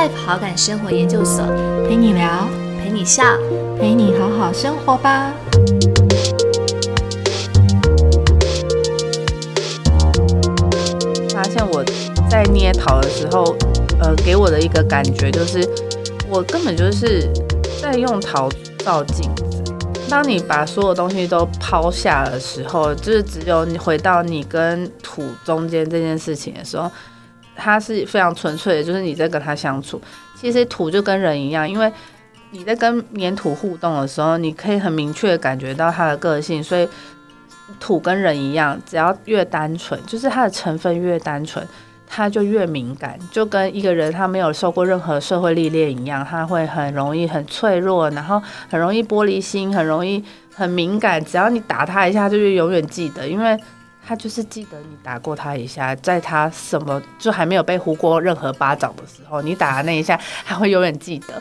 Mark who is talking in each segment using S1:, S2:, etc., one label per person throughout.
S1: Life 好感生活研究所，
S2: 陪你聊，
S1: 陪你笑，
S2: 陪你好好生活吧。
S3: 发现我在捏陶的时候，呃，给我的一个感觉就是，我根本就是在用陶照镜子。当你把所有东西都抛下的时候，就是只有你回到你跟土中间这件事情的时候，它是非常纯粹的，就是你在跟它相处。其实土就跟人一样，因为你在跟粘土互动的时候，你可以很明确的感觉到它的个性，所以。土跟人一样，只要越单纯，就是它的成分越单纯，它就越敏感，就跟一个人他没有受过任何社会历练一样，他会很容易很脆弱，然后很容易玻璃心，很容易很敏感。只要你打他一下，就是永远记得，因为他就是记得你打过他一下，在他什么就还没有被呼过任何巴掌的时候，你打的那一下，他会永远记得。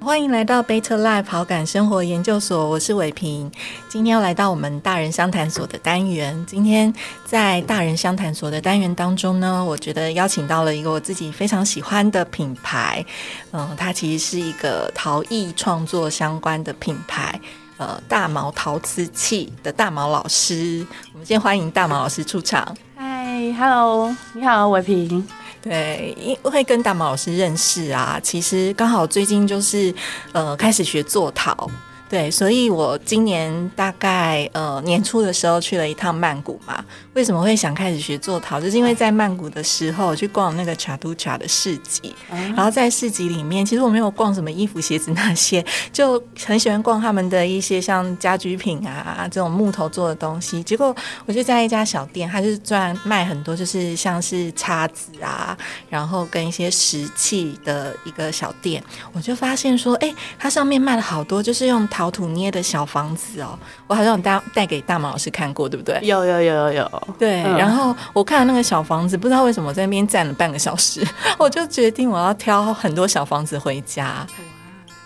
S2: 欢迎来到 Better Life 好感生活研究所，我是伟平。今天要来到我们大人相谈所的单元。今天在大人相谈所的单元当中呢，我觉得邀请到了一个我自己非常喜欢的品牌。嗯，它其实是一个陶艺创作相关的品牌。呃，大毛陶瓷器的大毛老师，我们先欢迎大毛老师出场。
S3: 嗨，Hello，你好，伟平。
S2: 对，因会跟大毛老师认识啊，其实刚好最近就是呃开始学做陶。对，所以我今年大概呃年初的时候去了一趟曼谷嘛。为什么会想开始学做陶？就是因为在曼谷的时候去逛那个查都查的市集，然后在市集里面，其实我没有逛什么衣服、鞋子那些，就很喜欢逛他们的一些像家居品啊这种木头做的东西。结果我就在一家小店，它就是专卖很多就是像是叉子啊，然后跟一些石器的一个小店，我就发现说，哎，它上面卖了好多就是用。陶土捏的小房子哦，我好像带带给大毛老师看过，对不对？
S3: 有有有有有，
S2: 对。然后我看了那个小房子，不知道为什么在那边站了半个小时，我就决定我要挑很多小房子回家。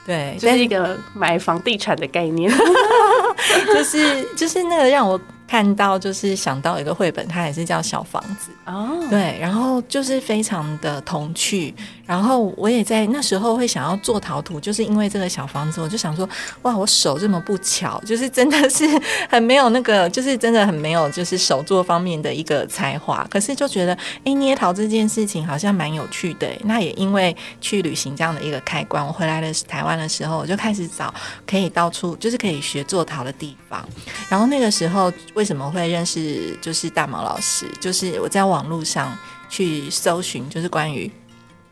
S2: 对，
S3: 这是一个买房地产的概念，
S2: 就是就是那个让我。看到就是想到一个绘本，它也是叫小房子哦，对，然后就是非常的童趣，然后我也在那时候会想要做陶土，就是因为这个小房子，我就想说，哇，我手这么不巧，就是真的是 很没有那个，就是真的很没有就是手作方面的一个才华，可是就觉得，哎，捏陶这件事情好像蛮有趣的。那也因为去旅行这样的一个开关，我回来的台湾的时候，我就开始找可以到处就是可以学做陶的地方，然后那个时候。为什么会认识就是大毛老师？就是我在网络上去搜寻，就是关于。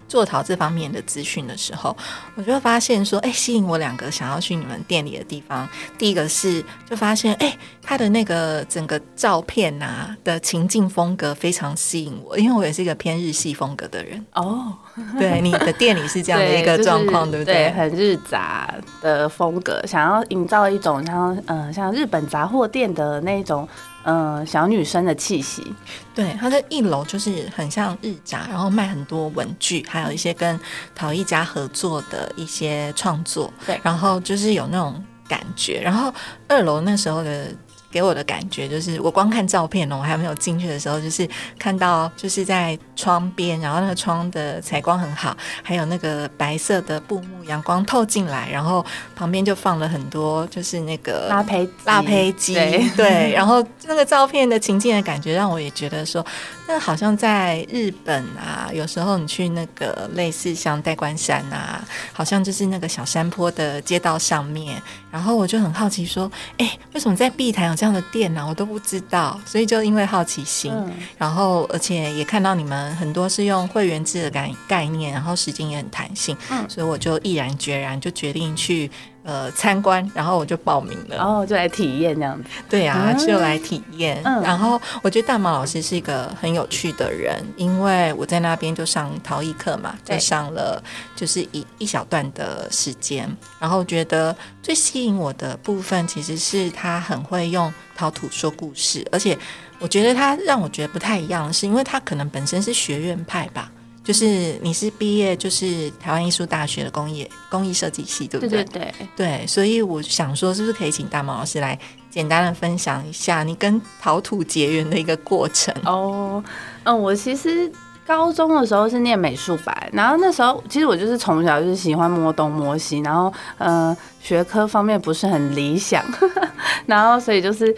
S2: 做陶这方面的资讯的时候，我就发现说，哎，吸引我两个想要去你们店里的地方。第一个是，就发现，哎，他的那个整个照片啊的情境风格非常吸引我，因为我也是一个偏日系风格的人。哦，对，你的店里是这样的一个 状况，对不对？
S3: 很日杂的风格，想要营造一种像，嗯，像日本杂货店的那种。嗯，小女生的气息。
S2: 对，它的一楼就是很像日杂，然后卖很多文具，还有一些跟陶艺家合作的一些创作。
S3: 对，
S2: 然后就是有那种感觉。然后二楼那时候的。给我的感觉就是，我光看照片哦，我还没有进去的时候，就是看到就是在窗边，然后那个窗的采光很好，还有那个白色的布幕，阳光透进来，然后旁边就放了很多就是那个
S3: 拉胚
S2: 拉胚机，对，然后那个照片的情境的感觉，让我也觉得说，那好像在日本啊，有时候你去那个类似像代官山啊，好像就是那个小山坡的街道上面，然后我就很好奇说，哎，为什么在碧潭有？这样的店呢，我都不知道，所以就因为好奇心，然后而且也看到你们很多是用会员制的概概念，然后时间也很弹性，嗯，所以我就毅然决然就决定去。呃，参观，然后我就报名了，
S3: 然后就来体验这样子。
S2: 对呀，就来体验。然后我觉得大毛老师是一个很有趣的人，因为我在那边就上陶艺课嘛，就上了就是一一小段的时间。然后觉得最吸引我的部分，其实是他很会用陶土说故事，而且我觉得他让我觉得不太一样，是因为他可能本身是学院派吧。就是你是毕业就是台湾艺术大学的工业工艺设计系，对不
S3: 对？对对对
S2: 对，所以我想说，是不是可以请大毛老师来简单的分享一下你跟陶土结缘的一个过程？
S3: 哦，嗯，我其实高中的时候是念美术班，然后那时候其实我就是从小就是喜欢摸东摸西，然后呃学科方面不是很理想，然后所以就是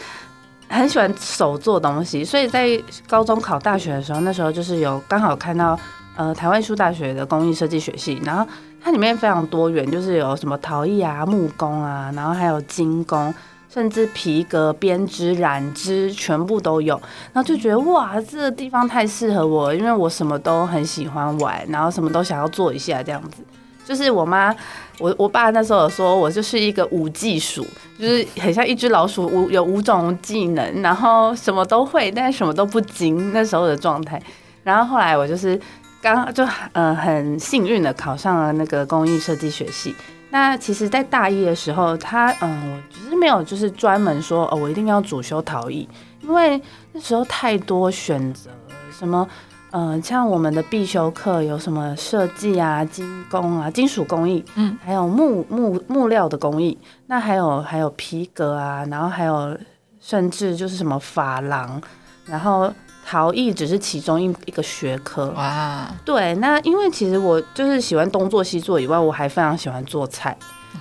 S3: 很喜欢手做东西，所以在高中考大学的时候，那时候就是有刚好看到呃台湾艺术大学的工艺设计学系，然后它里面非常多元，就是有什么陶艺啊、木工啊，然后还有金工。甚至皮革编织、染织全部都有，然后就觉得哇，这个地方太适合我，因为我什么都很喜欢玩，然后什么都想要做一下这样子。就是我妈，我我爸那时候说我就是一个五技鼠，就是很像一只老鼠，五有五种技能，然后什么都会，但是什么都不精。那时候的状态。然后后来我就是刚就呃很幸运的考上了那个工艺设计学系。那其实，在大一的时候，他嗯，我只是没有就是专门说哦，我一定要主修陶艺，因为那时候太多选择，什么嗯，像我们的必修课有什么设计啊、金工啊、金属工艺，嗯，还有木木木料的工艺，那还有还有皮革啊，然后还有甚至就是什么珐琅，然后。陶艺只是其中一一个学科。哇，对，那因为其实我就是喜欢东做西做以外，我还非常喜欢做菜，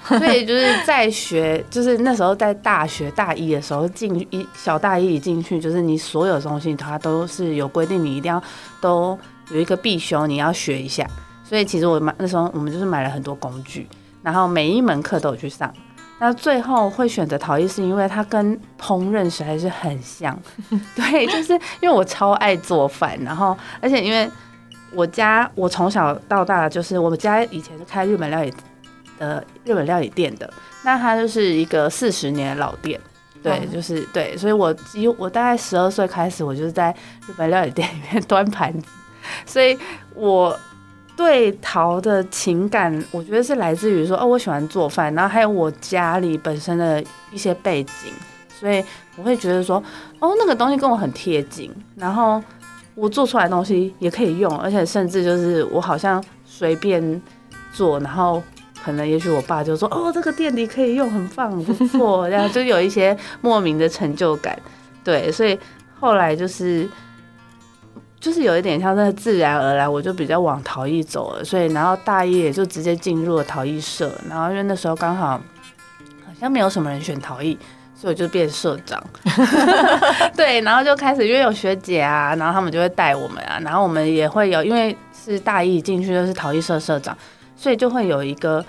S3: 所以就是在学，就是那时候在大学大一的时候进一小大一一进去，就是你所有东西它都是有规定，你一定要都有一个必修，你要学一下。所以其实我买那时候我们就是买了很多工具，然后每一门课都有去上。那最后会选择陶艺，是因为它跟烹饪实在是很像。对，就是因为我超爱做饭，然后而且因为我家我从小到大就是我们家以前是开日本料理的日本料理店的，那它就是一个四十年的老店。对，就是对，所以我几我大概十二岁开始，我就是在日本料理店里面 端盘子，所以我。对陶的情感，我觉得是来自于说，哦，我喜欢做饭，然后还有我家里本身的一些背景，所以我会觉得说，哦，那个东西跟我很贴近，然后我做出来的东西也可以用，而且甚至就是我好像随便做，然后可能也许我爸就说，哦，这个店里可以用，很棒，不错，然后就有一些莫名的成就感，对，所以后来就是。就是有一点像是自然而然，我就比较往陶艺走了，所以然后大一也就直接进入了陶艺社，然后因为那时候刚好好像没有什么人选陶艺，所以我就变社长。对，然后就开始因为有学姐啊，然后他们就会带我们啊，然后我们也会有，因为是大一进去就是陶艺社社长，所以就会有一个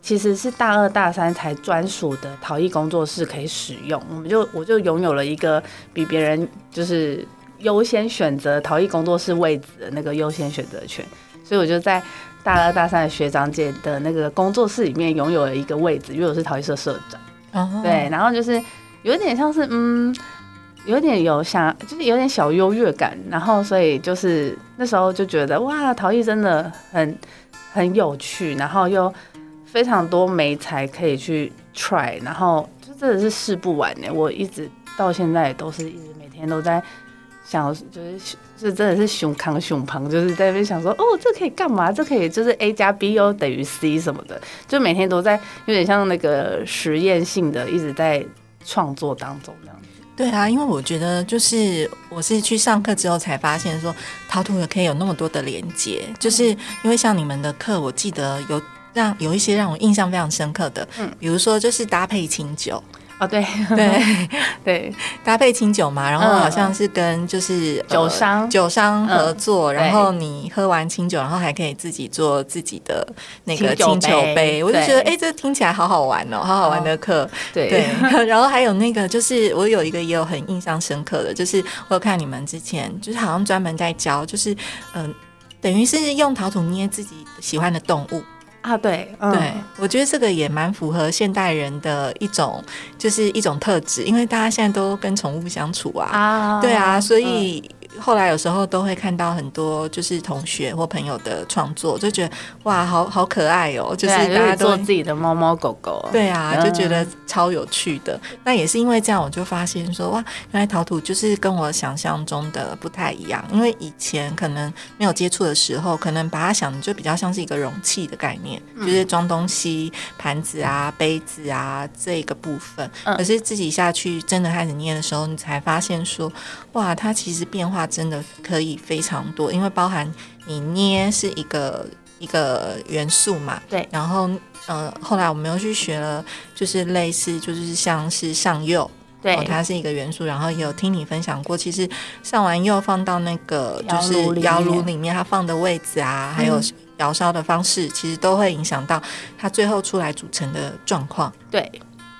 S3: 其实是大二大三才专属的陶艺工作室可以使用，我们就我就拥有了一个比别人就是。优先选择陶艺工作室位置的那个优先选择权，所以我就在大二大三的学长姐的那个工作室里面拥有了一个位置，因为我是陶艺社社长。对，然后就是有点像是嗯，有点有想，就是有点小优越感，然后所以就是那时候就觉得哇，陶艺真的很很有趣，然后又非常多美才可以去 try，然后就真的是试不完呢。我一直到现在都是一直每天都在。想就是是真的是胸康胸胖，就是在那边想说哦，这可以干嘛？这可以就是 A 加 B 又等于 C 什么的，就每天都在有点像那个实验性的一直在创作当中。
S2: 对啊，因为我觉得就是我是去上课之后才发现说陶土也可以有那么多的连接，就是因为像你们的课，我记得有让有一些让我印象非常深刻的，嗯，比如说就是搭配清酒。
S3: 哦，对
S2: 对
S3: 对，
S2: 搭配清酒嘛，然后好像是跟就是
S3: 酒商
S2: 酒商合作，然后你喝完清酒，然后还可以自己做自己的那个清酒杯，我就觉得哎，这听起来好好玩哦，好好玩的课。
S3: 对，
S2: 然后还有那个就是我有一个也有很印象深刻的，就是我有看你们之前就是好像专门在教，就是嗯，等于是用陶土捏自己喜欢的动物。
S3: 啊，对，
S2: 对，我觉得这个也蛮符合现代人的一种，就是一种特质，因为大家现在都跟宠物相处啊，对啊，所以。后来有时候都会看到很多就是同学或朋友的创作，就觉得哇，好好可爱哦！就是大家
S3: 做自己的猫猫狗狗，
S2: 对啊，就觉得超有趣的。那也是因为这样，我就发现说哇，原来陶土就是跟我想象中的不太一样。因为以前可能没有接触的时候，可能把它想就比较像是一个容器的概念，就是装东西、盘子啊、杯子啊这个部分。可是自己下去真的开始捏的时候，你才发现说哇，它其实变化。化真的可以非常多，因为包含你捏是一个一个元素嘛，
S3: 对，
S2: 然后呃，后来我们又去学了，就是类似就是像是上釉。
S3: 对，
S2: 它是一个元素，然后也有听你分享过，其实上完釉放到那个就是窑炉里面，它放的位置啊，还有窑烧的方式，其实都会影响到它最后出来组成的状况。
S3: 对，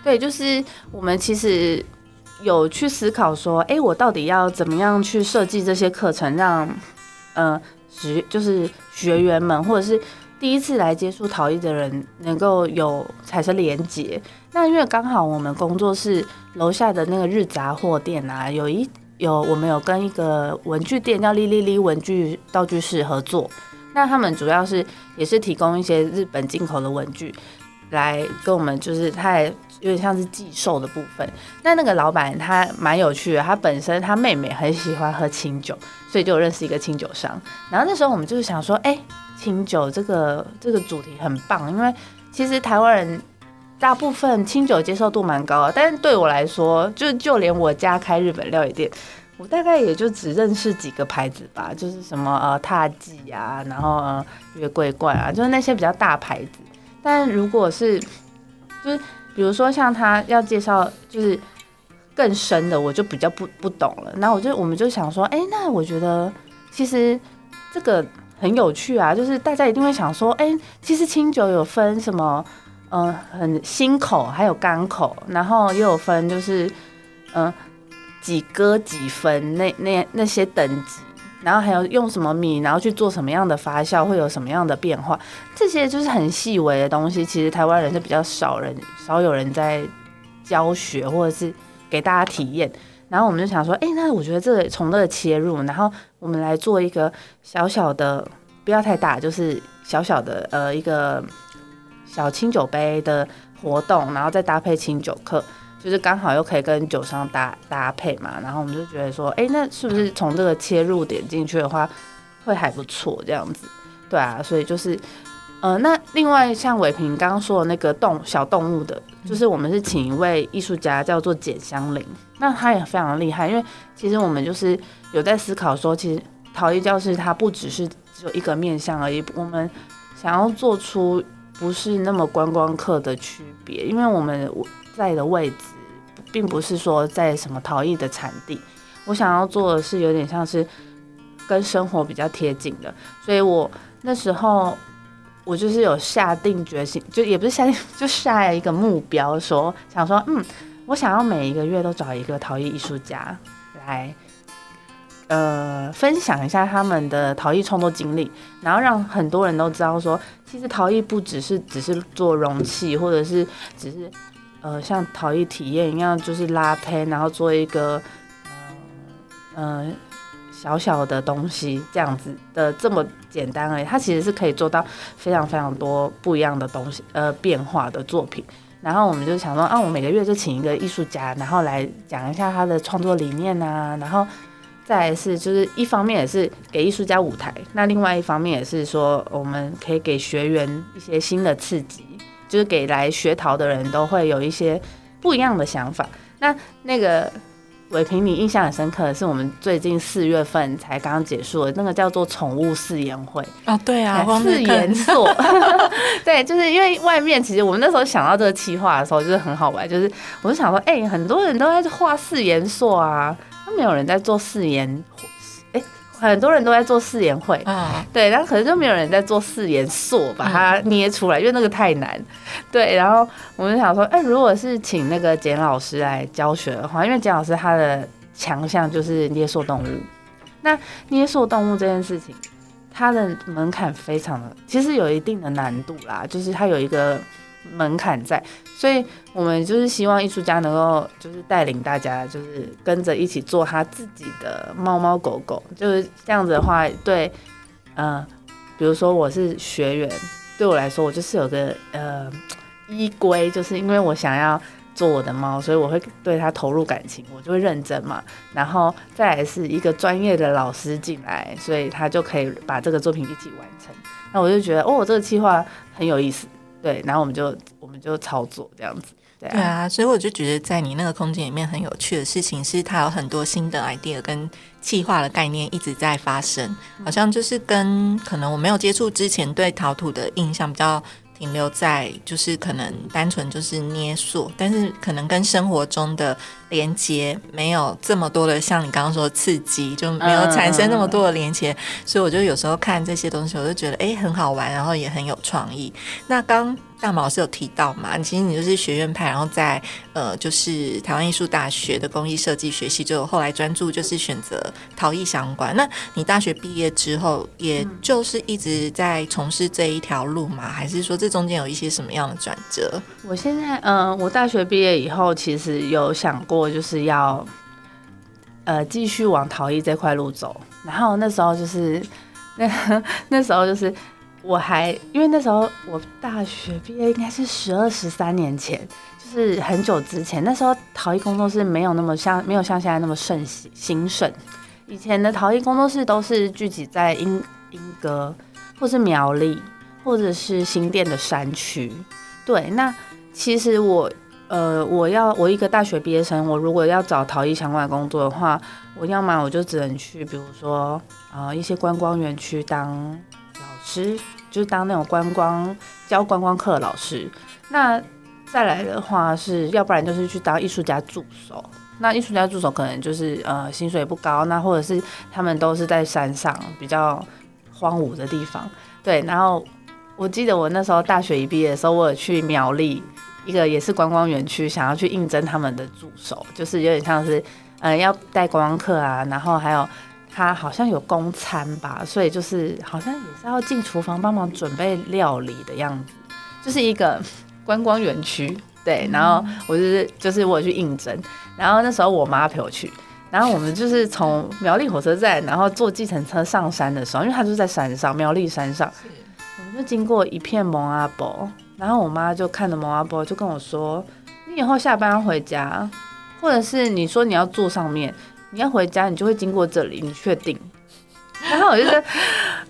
S3: 对，就是我们其实有去思考说，哎，我到底要怎么样去设计这些课程，让呃学就是学员们或者是。第一次来接触陶艺的人能够有产生连接，那因为刚好我们工作室楼下的那个日杂货店啊，有一有我们有跟一个文具店叫“哩哩哩文具道具室”合作，那他们主要是也是提供一些日本进口的文具来跟我们，就是他也有点像是寄售的部分。那那个老板他蛮有趣的，他本身他妹妹很喜欢喝清酒，所以就认识一个清酒商。然后那时候我们就是想说，哎。清酒这个这个主题很棒，因为其实台湾人大部分清酒接受度蛮高的，但是对我来说，就就连我家开日本料理店，我大概也就只认识几个牌子吧，就是什么呃踏记啊，然后呃月桂冠啊，就是那些比较大牌子。但如果是就是比如说像他要介绍就是更深的，我就比较不不懂了。那我就我们就想说，哎，那我觉得其实这个。很有趣啊，就是大家一定会想说，哎，其实清酒有分什么，嗯，很新口，还有干口，然后又有分就是，嗯，几哥几分那那那些等级，然后还有用什么米，然后去做什么样的发酵，会有什么样的变化，这些就是很细微的东西。其实台湾人是比较少人少有人在教学或者是给大家体验。然后我们就想说，哎，那我觉得这从这个切入，然后我们来做一个小小的，不要太大，就是小小的呃一个小清酒杯的活动，然后再搭配清酒课，就是刚好又可以跟酒商搭搭配嘛。然后我们就觉得说，哎，那是不是从这个切入点进去的话，会还不错这样子？对啊，所以就是。呃，那另外像伟平刚刚说的那个动小动物的，就是我们是请一位艺术家叫做简香林，那他也非常厉害，因为其实我们就是有在思考说，其实陶艺教室它不只是只有一个面向而已，我们想要做出不是那么观光客的区别，因为我们在的位置并不是说在什么陶艺的产地，我想要做的是有点像是跟生活比较贴近的，所以我那时候。我就是有下定决心，就也不是下定，就下一个目标，说想说，嗯，我想要每一个月都找一个陶艺艺术家来，呃，分享一下他们的陶艺创作经历，然后让很多人都知道说，其实陶艺不只是只是做容器，或者是只是呃像陶艺体验一样，就是拉胚，然后做一个，嗯。小小的东西这样子的这么简单而已，它其实是可以做到非常非常多不一样的东西，呃，变化的作品。然后我们就想说，啊，我每个月就请一个艺术家，然后来讲一下他的创作理念啊，然后再来是就是一方面也是给艺术家舞台，那另外一方面也是说我们可以给学员一些新的刺激，就是给来学陶的人都会有一些不一样的想法。那那个。伟平，你印象很深刻的是我们最近四月份才刚刚结束的那个叫做宠物誓言会
S2: 啊，对啊，
S3: 誓言硕，对，就是因为外面其实我们那时候想到这个企划的时候，就是很好玩，就是我就想说，哎，很多人都在画誓言硕啊，那没有人在做誓言。很多人都在做四言会，对，然后可能就没有人在做四言塑，把它捏出来，因为那个太难。对，然后我们想说，哎，如果是请那个简老师来教学的话，因为简老师他的强项就是捏塑动物。那捏塑动物这件事情，它的门槛非常的，其实有一定的难度啦，就是它有一个。门槛在，所以我们就是希望艺术家能够就是带领大家，就是跟着一起做他自己的猫猫狗狗，就是这样子的话，对，嗯，比如说我是学员，对我来说，我就是有个呃依规，就是因为我想要做我的猫，所以我会对它投入感情，我就会认真嘛，然后再来是一个专业的老师进来，所以他就可以把这个作品一起完成，那我就觉得哦，这个计划很有意思。对，然后我们就我们就操作这样子。对
S2: 啊，所以我就觉得在你那个空间里面很有趣的事情是，它有很多新的 idea 跟气化的概念一直在发生，好像就是跟可能我没有接触之前对陶土的印象比较。停留在就是可能单纯就是捏塑，但是可能跟生活中的连接没有这么多的，像你刚刚说刺激，就没有产生那么多的连接，所以我就有时候看这些东西，我就觉得哎很好玩，然后也很有创意。那刚。大毛老师有提到嘛？其实你就是学院派，然后在呃，就是台湾艺术大学的工艺设计学系，就后来专注就是选择陶艺相关。那你大学毕业之后，也就是一直在从事这一条路吗？还是说这中间有一些什么样的转折？
S3: 我现在嗯，我大学毕业以后，其实有想过就是要呃继续往陶艺这块路走。然后那时候就是那 那时候就是。我还因为那时候我大学毕业应该是十二十三年前，就是很久之前。那时候陶艺工作室没有那么像没有像现在那么盛行兴盛。以前的陶艺工作室都是聚集在英英歌，或是苗栗，或者是新店的山区。对，那其实我呃我要我一个大学毕业生，我如果要找陶艺相关的工作的话，我要么我就只能去，比如说啊一些观光园区当老。师就是当那种观光教观光课的老师，那再来的话是要不然就是去当艺术家助手。那艺术家助手可能就是呃薪水不高，那或者是他们都是在山上比较荒芜的地方。对，然后我记得我那时候大学一毕业的时候，我有去苗栗一个也是观光园区，想要去应征他们的助手，就是有点像是嗯要带观光客啊，然后还有。他好像有供餐吧，所以就是好像也是要进厨房帮忙准备料理的样子，就是一个观光园区。对，然后我就是就是我去应征，然后那时候我妈陪我去，然后我们就是从苗栗火车站，然后坐计程车上山的时候，因为他就是在山上，苗栗山上，我们就经过一片蒙阿波，然后我妈就看着蒙阿波，就跟我说：“你以后下班要回家，或者是你说你要坐上面。”你要回家，你就会经过这里，你确定？然后我就说，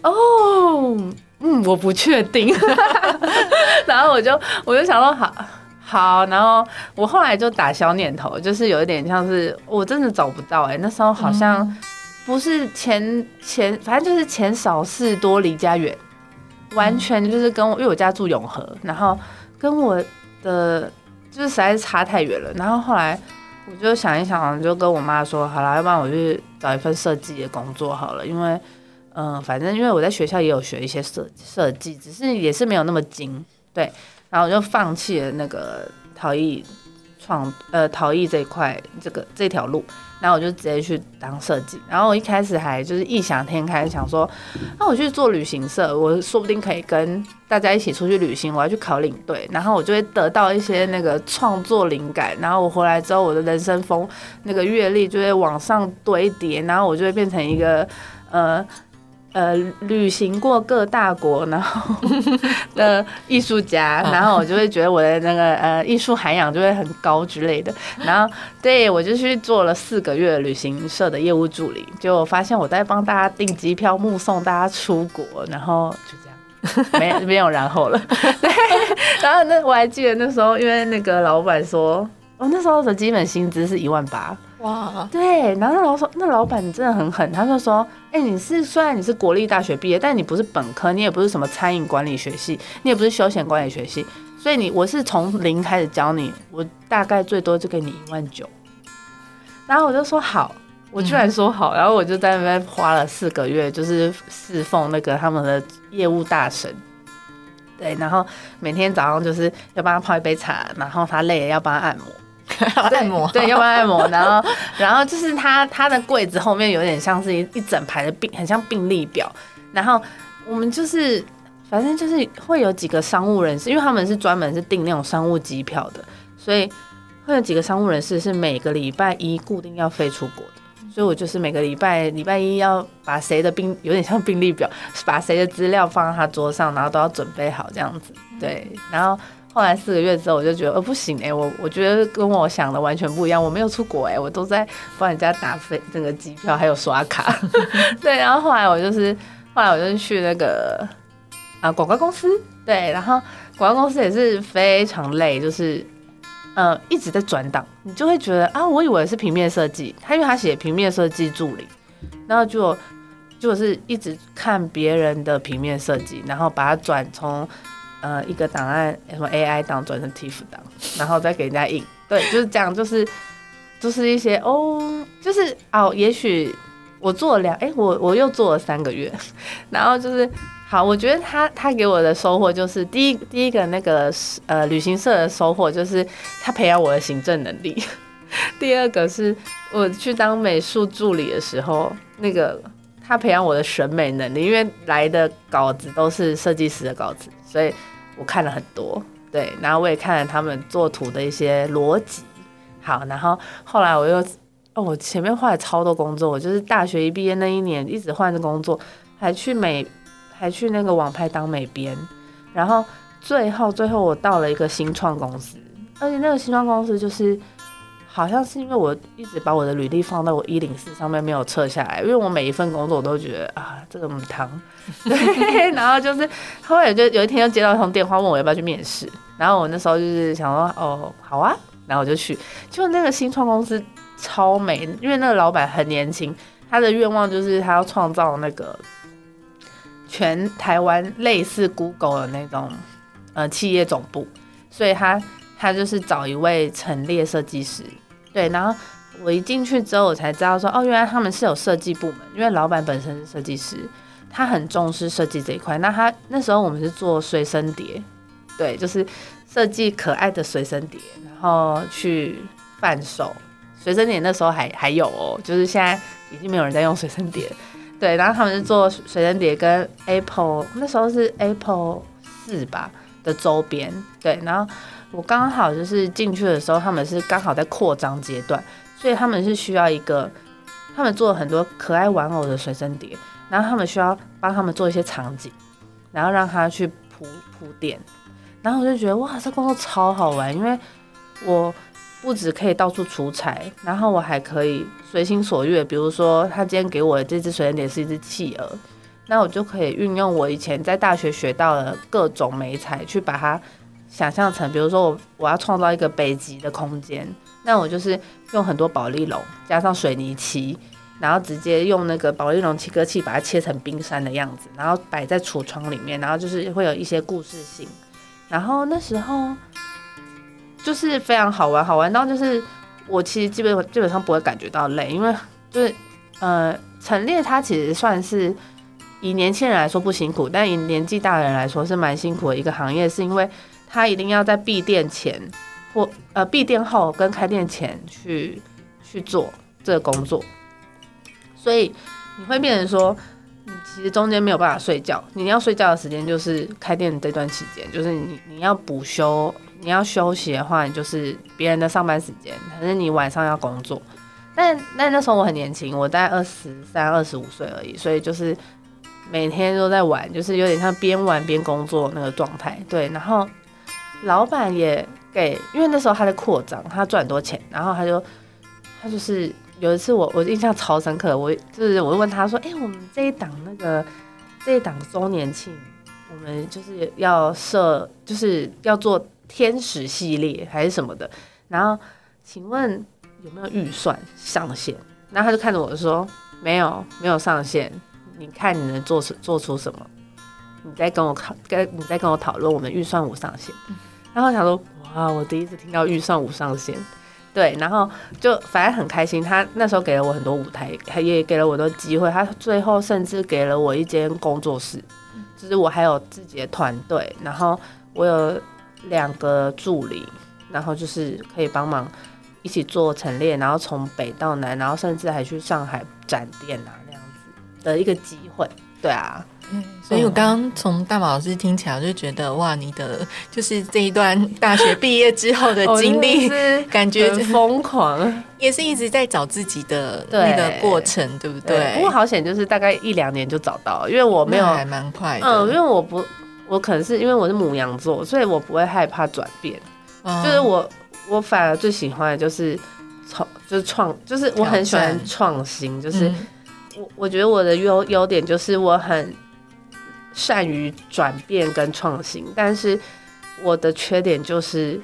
S3: 哦，嗯，我不确定。然后我就我就想说，好，好。然后我后来就打消念头，就是有一点像是我真的找不到哎，那时候好像不是钱钱，反正就是钱少事多，离家远，完全就是跟我，因为我家住永和，然后跟我的就是实在是差太远了。然后后来。我就想一想，就跟我妈说，好了，要不然我去找一份设计的工作好了，因为，嗯，反正因为我在学校也有学一些设设计，只是也是没有那么精，对，然后我就放弃了那个陶艺创呃陶艺这一块这个这条路。然后我就直接去当设计，然后我一开始还就是异想天开，想说，那我去做旅行社，我说不定可以跟大家一起出去旅行，我要去考领队，然后我就会得到一些那个创作灵感，然后我回来之后，我的人生风那个阅历就会往上堆叠，然后我就会变成一个呃。呃，旅行过各大国，然后的艺术家，然后我就会觉得我的那个呃艺术涵养就会很高之类的。然后对我就去做了四个月旅行社的业务助理，就发现我在帮大家订机票、目送大家出国，然后就这样，没没有然后了。对，然后那我还记得那时候，因为那个老板说，我那时候的基本薪资是一万八。哇，对，然后那老说，那老板真的很狠，他就说，哎，你是虽然你是国立大学毕业，但你不是本科，你也不是什么餐饮管理学系，你也不是休闲管理学系，所以你我是从零开始教你，我大概最多就给你一万九。然后我就说好，我居然说好，然后我就在那边花了四个月，就是侍奉那个他们的业务大神，对，然后每天早上就是要帮他泡一杯茶，然后他累了要帮他按摩。
S2: 按摩
S3: 对，要不要按摩？然后，然后就是他他的柜子后面有点像是一一整排的病，很像病历表。然后我们就是，反正就是会有几个商务人士，因为他们是专门是订那种商务机票的，所以会有几个商务人士是每个礼拜一固定要飞出国的。所以我就是每个礼拜礼拜一要把谁的病，有点像病历表，把谁的资料放在他桌上，然后都要准备好这样子。对，然后。后来四个月之后，我就觉得，呃，不行哎，我我觉得跟我想的完全不一样。我没有出国哎，我都在帮人家打飞那个机票，还有刷卡。对，然后后来我就是，后来我就去那个啊广告公司。对，然后广告公司也是非常累，就是呃一直在转档，你就会觉得啊，我以为是平面设计，他因为他写平面设计助理，然后就就是一直看别人的平面设计，然后把它转从呃一个档案什么 AI 档转成 TIFF 档，然后再给人家印，对，就是这样，就是就是一些哦，就是哦，也许。我做了两，哎，我我又做了三个月，然后就是好，我觉得他他给我的收获就是第一第一个那个呃旅行社的收获就是他培养我的行政能力，第二个是我去当美术助理的时候，那个他培养我的审美能力，因为来的稿子都是设计师的稿子，所以我看了很多，对，然后我也看了他们做图的一些逻辑，好，然后后来我又。哦我前面换了超多工作，我就是大学一毕业那一年一直换着工作，还去美，还去那个网拍当美编，然后最后最后我到了一个新创公司，而且那个新创公司就是好像是因为我一直把我的履历放到我一零四上面没有撤下来，因为我每一份工作我都觉得啊这个母汤，对，然后就是后来就有一天又接到一通电话问我要不要去面试，然后我那时候就是想说哦好啊，然后我就去，就那个新创公司。超美，因为那个老板很年轻，他的愿望就是他要创造那个全台湾类似 Google 的那种呃企业总部，所以他他就是找一位陈列设计师，对，然后我一进去之后，我才知道说哦，原来他们是有设计部门，因为老板本身是设计师，他很重视设计这一块。那他那时候我们是做随身碟，对，就是设计可爱的随身碟，然后去贩售。随身碟那时候还还有哦，就是现在已经没有人在用随身碟，对。然后他们是做随身碟跟 Apple，那时候是 Apple 四吧的周边，对。然后我刚好就是进去的时候，他们是刚好在扩张阶段，所以他们是需要一个，他们做了很多可爱玩偶的随身碟，然后他们需要帮他们做一些场景，然后让他去铺铺垫，然后我就觉得哇，这工作超好玩，因为我。不止可以到处出差，然后我还可以随心所欲。比如说，他今天给我的这只随身碟是一只企鹅，那我就可以运用我以前在大学学到的各种美彩，去把它想象成，比如说我我要创造一个北极的空间，那我就是用很多保利龙加上水泥漆，然后直接用那个保利龙切割器把它切成冰山的样子，然后摆在橱窗里面，然后就是会有一些故事性。然后那时候。就是非常好玩，好玩到就是我其实基本基本上不会感觉到累，因为就是呃陈列它其实算是以年轻人来说不辛苦，但以年纪大的人来说是蛮辛苦的一个行业，是因为他一定要在闭店前或呃闭店后跟开店前去去做这个工作，所以你会变成说你其实中间没有办法睡觉，你要睡觉的时间就是开店这段期间，就是你你要补休。你要休息的话，你就是别人的上班时间，可是你晚上要工作。但但那时候我很年轻，我大概二十三、二十五岁而已，所以就是每天都在玩，就是有点像边玩边工作那个状态。对，然后老板也给，因为那时候他在扩张，他赚很多钱，然后他就他就是有一次我我印象超深刻，我就是我问他说：“哎，我们这一档那个这一档周年庆，我们就是要设，就是要做。”天使系列还是什么的，然后请问有没有预算上限？然后他就看着我说：“没有，没有上限。你看你能做出做出什么？你在跟我讨跟你在跟我讨论我们预算无上限。”然后想说：“哇，我第一次听到预算无上限。”对，然后就反正很开心。他那时候给了我很多舞台，他也给了我很多机会。他最后甚至给了我一间工作室，就是我还有自己的团队，然后我有。两个助理，然后就是可以帮忙一起做陈列，然后从北到南，然后甚至还去上海展店啊，那样子的一个机会。对啊，
S2: 嗯，所以我刚刚从大马老师听起来，我就觉得哇，你的就是这一段大学毕业之后的经历，感觉
S3: 疯狂，
S2: 也是一直在找自己的那个过程，对不对？
S3: 不过好险，就是大概一两年就找到了，因为我没有
S2: 还蛮快，
S3: 嗯，因为我不。我可能是因为我是母羊座，所以我不会害怕转变。就是我，我反而最喜欢的就是创，就是创，就是我很喜欢创新。就是我，我觉得我的优优点就是我很善于转变跟创新，但是我的缺点就是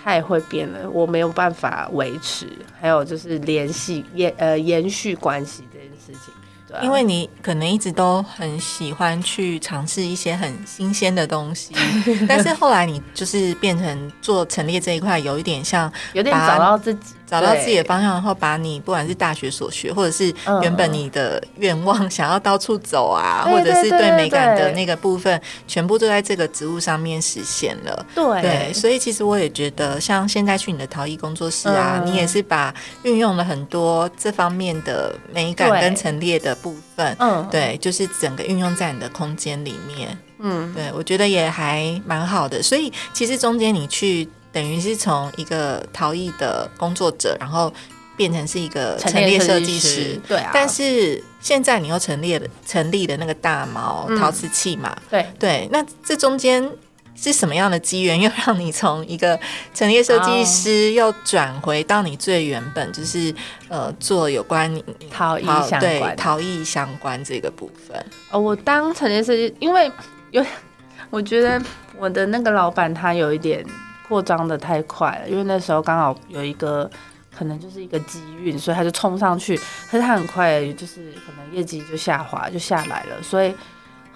S3: 太会变了，我没有办法维持，还有就是联系延呃延续关系这件事情。
S2: 对因为你可能一直都很喜欢去尝试一些很新鲜的东西，但是后来你就是变成做陈列这一块，有一点像
S3: 有点找到自己。
S2: 找到自己的方向，然后把你不管是大学所学，或者是原本你的愿望，想要到处走啊，或者是对美感的那个部分，全部都在这个职务上面实现了。
S3: 对，
S2: 所以其实我也觉得，像现在去你的陶艺工作室啊，你也是把运用了很多这方面的美感跟陈列的部分，嗯，对，就是整个运用在你的空间里面。嗯，对，我觉得也还蛮好的。所以其实中间你去。等于是从一个陶艺的工作者，然后变成是一个陈列设计师，
S3: 对啊。
S2: 但是现在你又成立了成立的那个大毛陶瓷器嘛，
S3: 对
S2: 对。那这中间是什么样的机缘，又让你从一个陈列设计师又转回到你最原本就是呃做有关
S3: 陶艺相关
S2: 陶艺相关这个部分？
S3: 哦，我当陈列设计，因为有 我觉得我的那个老板他有一点。扩张的太快了，因为那时候刚好有一个可能就是一个机运，所以他就冲上去，可是他很快就是可能业绩就下滑就下来了，所以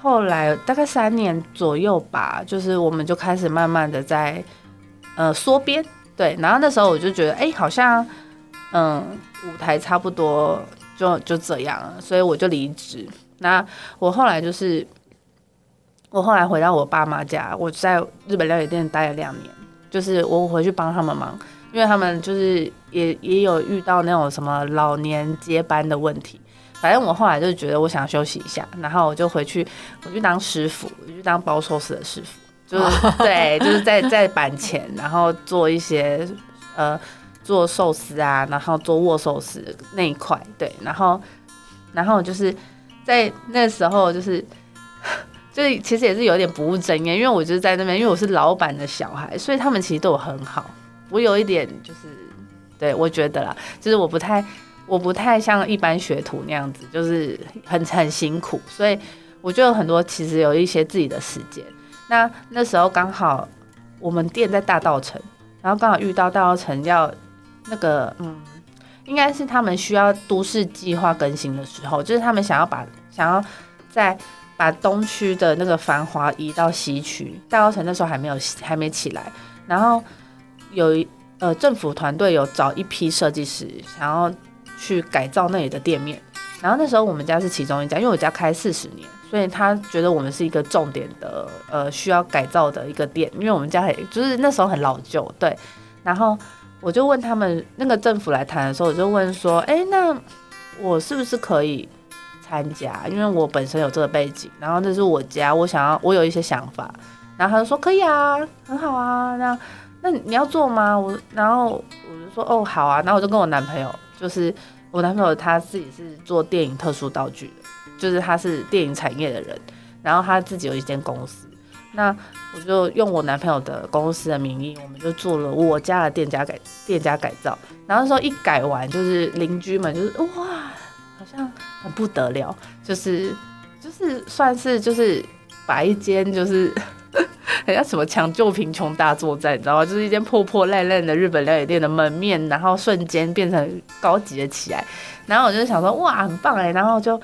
S3: 后来大概三年左右吧，就是我们就开始慢慢的在呃缩编，对，然后那时候我就觉得哎，好像嗯舞台差不多就就这样了，所以我就离职。那我后来就是我后来回到我爸妈家，我在日本料理店待了两年。就是我回去帮他们忙，因为他们就是也也有遇到那种什么老年接班的问题。反正我后来就觉得我想休息一下，然后我就回去，我去当师傅，我去当包寿司的师傅，就是 对，就是在在板前，然后做一些呃做寿司啊，然后做握寿司那一块，对，然后然后就是在那时候就是。就是其实也是有点不务正业，因为我就是在那边，因为我是老板的小孩，所以他们其实对我很好。我有一点就是，对我觉得啦，就是我不太，我不太像一般学徒那样子，就是很很辛苦。所以我就有很多其实有一些自己的时间。那那时候刚好我们店在大道城，然后刚好遇到大道城要那个，嗯，应该是他们需要都市计划更新的时候，就是他们想要把想要在。把东区的那个繁华移到西区，大高城那时候还没有还没起来，然后有呃政府团队有找一批设计师，想要去改造那里的店面，然后那时候我们家是其中一家，因为我家开四十年，所以他觉得我们是一个重点的呃需要改造的一个店，因为我们家很就是那时候很老旧，对，然后我就问他们那个政府来谈的时候，我就问说，哎，那我是不是可以？参加，因为我本身有这个背景，然后这是我家，我想要，我有一些想法，然后他就说可以啊，很好啊，那那你要做吗？我然后我就说哦好啊，然后我就跟我男朋友，就是我男朋友他自己是做电影特殊道具的，就是他是电影产业的人，然后他自己有一间公司，那我就用我男朋友的公司的名义，我们就做了我家的店家改店家改造，然后说一改完，就是邻居们就是哇。好像很不得了，就是就是算是就是把一间就是 人家什么抢救贫穷大作战，你知道吗？就是一间破破烂烂的日本料理店的门面，然后瞬间变成高级了起来。然后我就想说，哇，很棒哎！然后就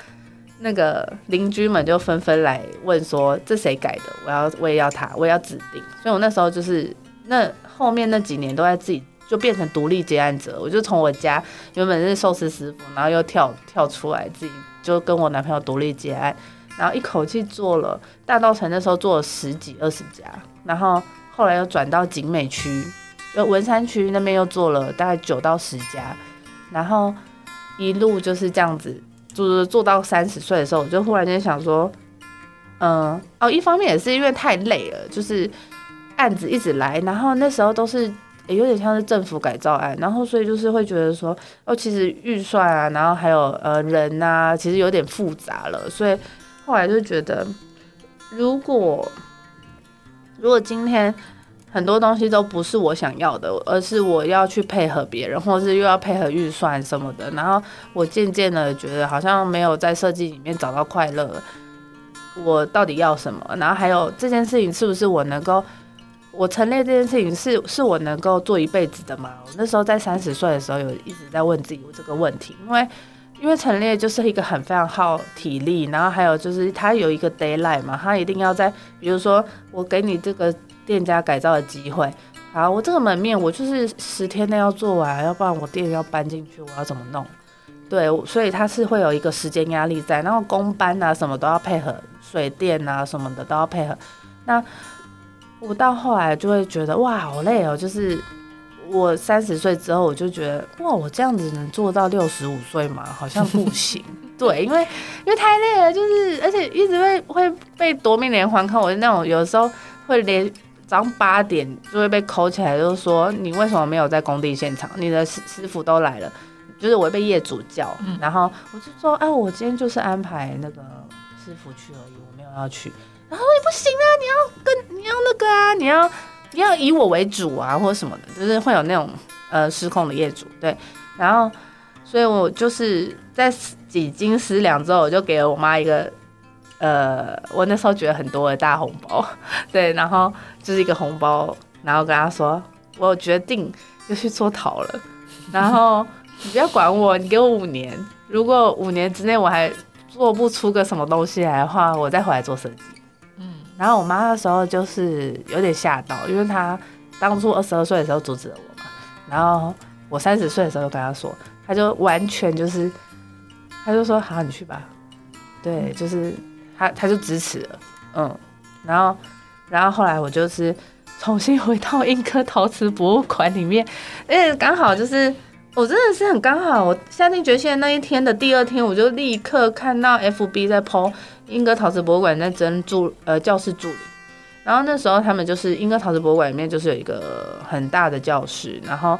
S3: 那个邻居们就纷纷来问说，这谁改的？我要我也要他，我也要指定。所以我那时候就是那后面那几年都在自己。就变成独立接案者，我就从我家原本是寿司师傅，然后又跳跳出来，自己就跟我男朋友独立接案，然后一口气做了大道城那时候做了十几二十家，然后后来又转到景美区，就文山区那边又做了大概九到十家，然后一路就是这样子，就是做到三十岁的时候，我就忽然间想说，嗯，哦，一方面也是因为太累了，就是案子一直来，然后那时候都是。也有点像是政府改造案，然后所以就是会觉得说，哦，其实预算啊，然后还有呃人呐，其实有点复杂了，所以后来就觉得，如果如果今天很多东西都不是我想要的，而是我要去配合别人，或是又要配合预算什么的，然后我渐渐的觉得好像没有在设计里面找到快乐，我到底要什么？然后还有这件事情是不是我能够？我陈列这件事情是是我能够做一辈子的吗？我那时候在三十岁的时候有一直在问自己这个问题，因为因为陈列就是一个很非常耗体力，然后还有就是它有一个 d a y l i g h t 嘛，它一定要在，比如说我给你这个店家改造的机会，好，我这个门面我就是十天内要做完，要不然我店要搬进去，我要怎么弄？对，所以它是会有一个时间压力在，然后工班啊什么都要配合，水电啊什么的都要配合，那。我到后来就会觉得哇，好累哦！就是我三十岁之后，我就觉得哇，我这样子能做到六十五岁吗？好像不 行。对，因为因为太累了，就是而且一直会会被夺命连环扣。我那种有时候会连早上八点就会被扣起来，就是说你为什么没有在工地现场？你的师师傅都来了，就是我会被业主叫。然后我就说，哎，我今天就是安排那个师傅去而已，我没有要去。然后你不行啊，你要跟你要那个啊，你要你要以我为主啊，或者什么的，就是会有那种呃失控的业主对。然后，所以我就是在几经思量之后，我就给了我妈一个呃，我那时候觉得很多的大红包，对，然后就是一个红包，然后跟她说，我决定就去做陶了，然后你不要管我，你给我五年，如果五年之内我还做不出个什么东西来的话，我再回来做设计。然后我妈那时候就是有点吓到，因为她当初二十二岁的时候阻止了我嘛。然后我三十岁的时候就跟她说，她就完全就是，她就说好，你去吧。对，就是她，她就支持了，嗯。然后，然后后来我就是重新回到英科陶瓷博物馆里面，哎，刚好就是我真的是很刚好，我下定决心那一天的第二天，我就立刻看到 FB 在 PO。英歌陶瓷博物馆在征助呃教室助理，然后那时候他们就是英歌陶瓷博物馆里面就是有一个很大的教室，然后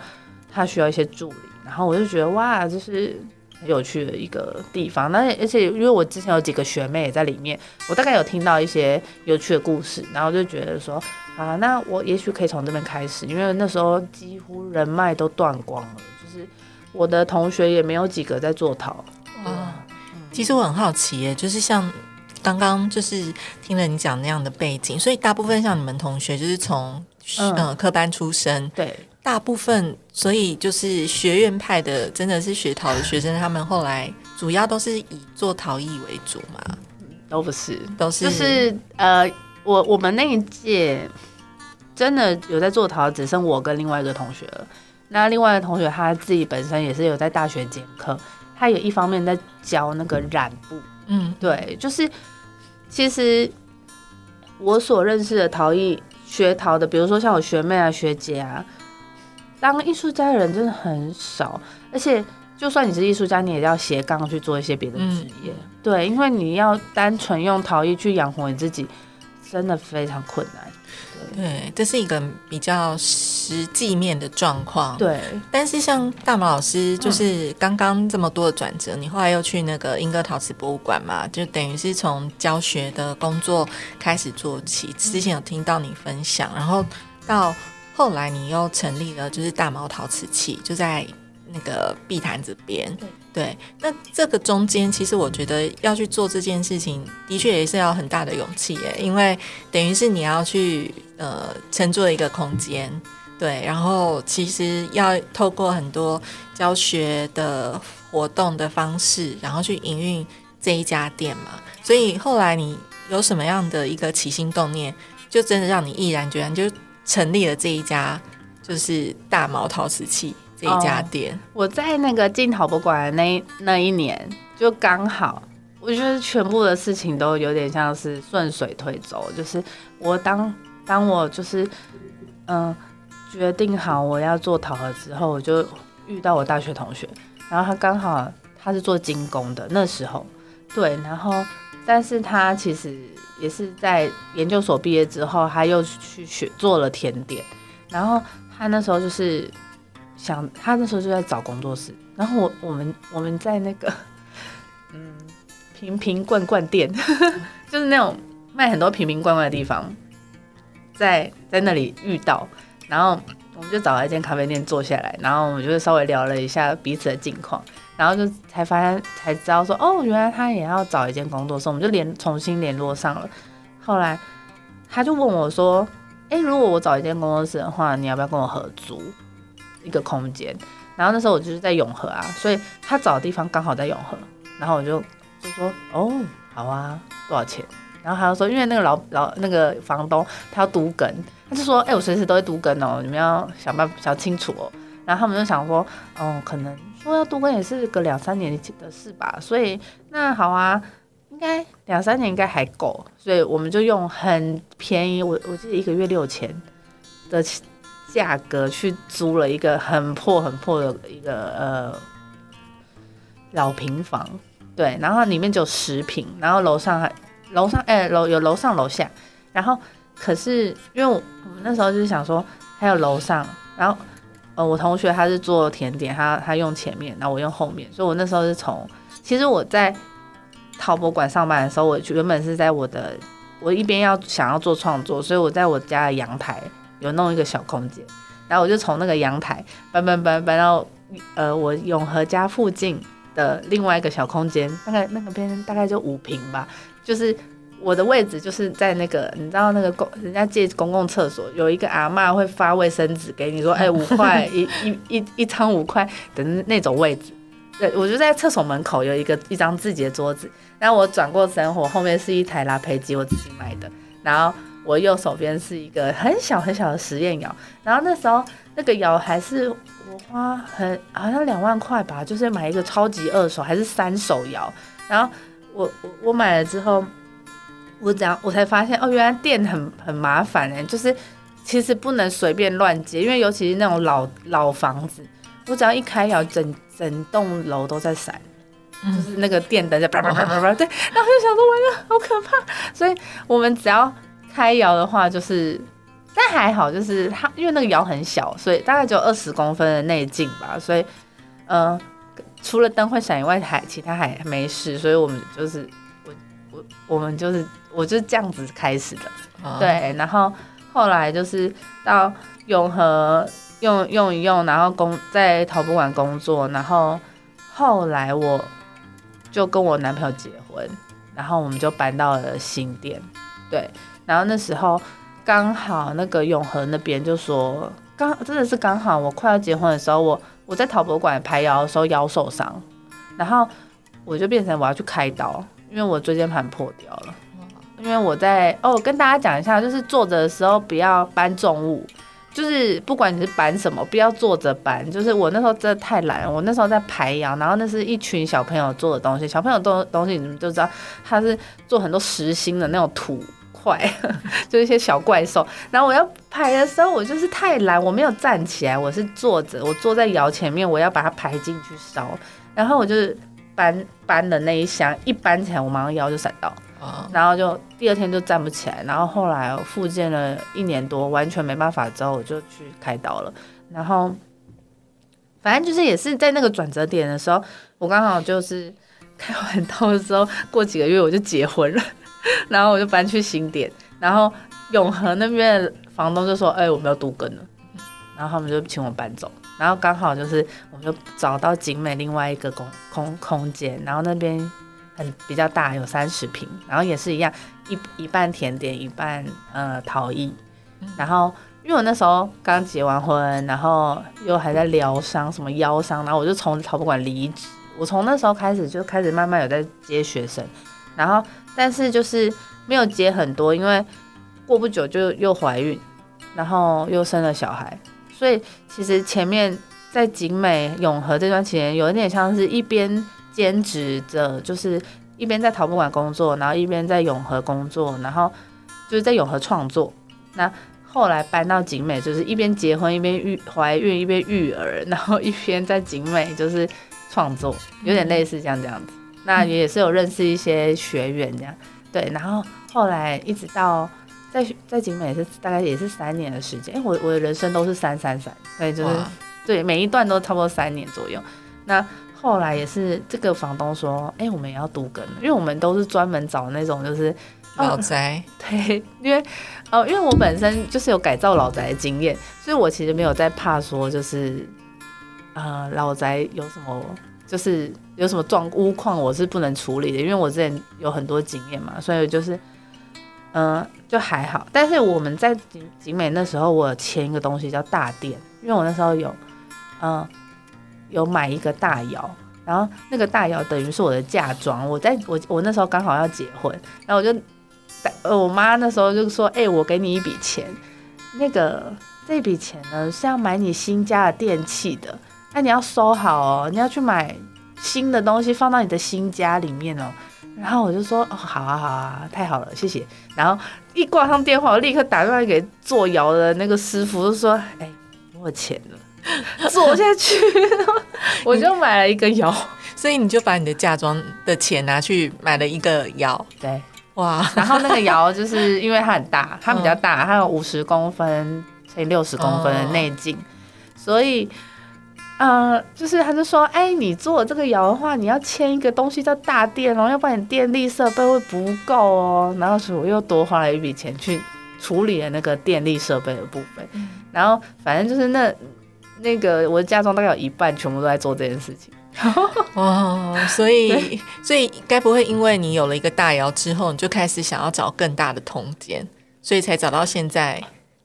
S3: 他需要一些助理，然后我就觉得哇，这是很有趣的一个地方。那而且因为我之前有几个学妹也在里面，我大概有听到一些有趣的故事，然后就觉得说啊，那我也许可以从这边开始，因为那时候几乎人脉都断光了，就是我的同学也没有几个在做陶。
S2: 啊，其实我很好奇耶，就是像。刚刚就是听了你讲那样的背景，所以大部分像你们同学就是从嗯科班出身，
S3: 对，
S2: 大部分所以就是学院派的，真的是学陶的学生，他们后来主要都是以做陶艺为主嘛？
S3: 都不是，
S2: 都是
S3: 就是呃，我我们那一届真的有在做陶，只剩我跟另外一个同学了。那另外一个同学他自己本身也是有在大学兼课，他也一方面在教那个染布，嗯，对，就是。其实我所认识的陶艺学陶的，比如说像我学妹啊、学姐啊，当艺术家的人真的很少。而且，就算你是艺术家，你也要斜杠去做一些别的职业。对，因为你要单纯用陶艺去养活你自己，真的非常困难。
S2: 对，这是一个比较实际面的状况。
S3: 对，
S2: 但是像大毛老师，就是刚刚这么多的转折，你后来又去那个英歌陶瓷博物馆嘛，就等于是从教学的工作开始做起。之前有听到你分享，然后到后来你又成立了就是大毛陶瓷器，就在那个碧潭这边。对，那这个中间，其实我觉得要去做这件事情，的确也是要很大的勇气耶，因为等于是你要去呃乘坐一个空间，对，然后其实要透过很多教学的活动的方式，然后去营运这一家店嘛。所以后来你有什么样的一个起心动念，就真的让你毅然决然就成立了这一家，就是大毛陶瓷器。这一家店，
S3: 我在那个进陶博馆那那一年，就刚好，我觉得全部的事情都有点像是顺水推舟。就是我当当我就是嗯决定好我要做陶了之后，我就遇到我大学同学，然后他刚好他是做精工的那时候，对，然后但是他其实也是在研究所毕业之后，他又去学做了甜点，然后他那时候就是。想他那时候就在找工作室，然后我我们我们在那个嗯瓶瓶罐罐店，就是那种卖很多瓶瓶罐罐的地方，在在那里遇到，然后我们就找了一间咖啡店坐下来，然后我们就稍微聊了一下彼此的近况，然后就才发现才知道说哦，原来他也要找一间工作室，我们就联重新联络上了。后来他就问我说：“哎，如果我找一间工作室的话，你要不要跟我合租一个空间？然后那时候我就是在永和啊，所以他找的地方刚好在永和，然后我就就说哦，好啊，多少钱？然后他就说，因为那个老老那个房东他要都跟，他就说，哎，我随时都会都跟哦，你们要想办法想清楚哦。然后他们就想说，哦，可能说要都跟也是个两三年的事吧，所以那好啊。应该两三年应该还够，所以我们就用很便宜，我我记得一个月六千的价格去租了一个很破很破的一个呃老平房，对，然后里面只有十平，然后楼上还楼上哎楼有楼上楼下，然后可是因为我们那时候就是想说还有楼上，然后呃我同学他是做甜点，他他用前面，然后我用后面，所以我那时候是从其实我在。陶博馆上班的时候，我原本是在我的，我一边要想要做创作，所以我在我家的阳台有弄一个小空间，然后我就从那个阳台搬搬搬搬到呃我永和家附近的另外一个小空间，大概那个边大概就五平吧，就是我的位置就是在那个你知道那个公人家借公共厕所有一个阿妈会发卫生纸给你说，哎五块一一一一张五块的那种位置。对，我就在厕所门口有一个一张自己的桌子，然后我转过身，我后面是一台拉胚机，我自己买的，然后我右手边是一个很小很小的实验窑，然后那时候那个窑还是我花很好像两万块吧，就是买一个超级二手还是三手窑，然后我我我买了之后，我怎样我才发现哦，原来电很很麻烦哎，就是其实不能随便乱接，因为尤其是那种老老房子。我只要一开窑，整整栋楼都在闪，就是那个电灯在叭叭叭叭叭，对，然后就想说完了，好可怕。所以我们只要开窑的话，就是，但还好，就是它因为那个窑很小，所以大概只有二十公分的内径吧，所以，嗯，除了灯会闪以外，还其他还没事。所以我们就是我我我们就是我就是这样子开始的，对，然后后来就是到永和。用用一用，然后工在陶博馆工作，然后后来我就跟我男朋友结婚，然后我们就搬到了新店，对，然后那时候刚好那个永和那边就说，刚真的是刚好我快要结婚的时候，我我在陶博馆排腰的时候腰受伤，然后我就变成我要去开刀，因为我椎间盘破掉了，因为我在哦跟大家讲一下，就是坐着的时候不要搬重物。就是不管你是搬什么，不要坐着搬。就是我那时候真的太懒，我那时候在排窑，然后那是一群小朋友做的东西。小朋友做东西，你们就知道他是做很多实心的那种土块，就一些小怪兽。然后我要排的时候，我就是太懒，我没有站起来，我是坐着，我坐在窑前面，我要把它排进去烧。然后我就是搬搬的那一箱，一搬起来，我马上腰就闪到。然后就第二天就站不起来，然后后来复健了一年多，完全没办法之后，我就去开刀了。然后反正就是也是在那个转折点的时候，我刚好就是开完刀的时候，过几个月我就结婚了，然后我就搬去新店，然后永和那边房东就说：“哎，我们要独根了。”然后他们就请我搬走，然后刚好就是我们就找到景美另外一个空空空间，然后那边。很比较大，有三十平，然后也是一样，一一半甜点，一半呃陶艺。然后因为我那时候刚结完婚，然后又还在疗伤，什么腰伤，然后我就从陶博馆离职。我从那时候开始就开始慢慢有在接学生，然后但是就是没有接很多，因为过不久就又怀孕，然后又生了小孩，所以其实前面在景美永和这段期间，有一点像是一边。兼职着，就是一边在陶博馆工作，然后一边在永和工作，然后就是在永和创作。那后来搬到景美，就是一边结婚一边育怀孕一边育儿，然后一边在景美就是创作，有点类似像这样子。那也是有认识一些学员这样，对。然后后来一直到在在景美是大概也是三年的时间，哎，我我的人生都是三三三，所以就是对每一段都差不多三年左右。那后来也是这个房东说，哎，我们也要独耕，因为我们都是专门找那种就是
S2: 老宅，
S3: 对，因为哦，因为我本身就是有改造老宅的经验，所以我其实没有在怕说就是呃老宅有什么就是有什么状屋况我是不能处理的，因为我之前有很多经验嘛，所以就是嗯，就还好。但是我们在景景美那时候，我签一个东西叫大殿，因为我那时候有，嗯，有买一个大窑，然后那个大窑等于是我的嫁妆。我在我我那时候刚好要结婚，然后我就，呃，我妈那时候就说：“哎，我给你一笔钱，那个这笔钱呢是要买你新家的电器的，那你要收好哦，你要去买新的东西放到你的新家里面哦。”然后我就说：“哦，好啊，好啊，太好了，谢谢。”然后一挂上电话，我立刻打电话给做窑的那个师傅，就说：“哎，我钱了。”做下去，我就买了一个窑，
S2: 所以你就把你的嫁妆的钱拿去买了一个窑，
S3: 对，哇，然后那个窑就是因为它很大，它比较大，它有五十公分乘以六十公分的内径，所以，呃，就是他就说，哎，你做这个窑的话，你要签一个东西叫大电哦，要不然你电力设备会不够哦，然后所以我又多花了一笔钱去处理了那个电力设备的部分，然后反正就是那。那个我的家中大概有一半全部都在做这件事情，
S2: 哦，所以所以该不会因为你有了一个大窑之后，你就开始想要找更大的空间，所以才找到现在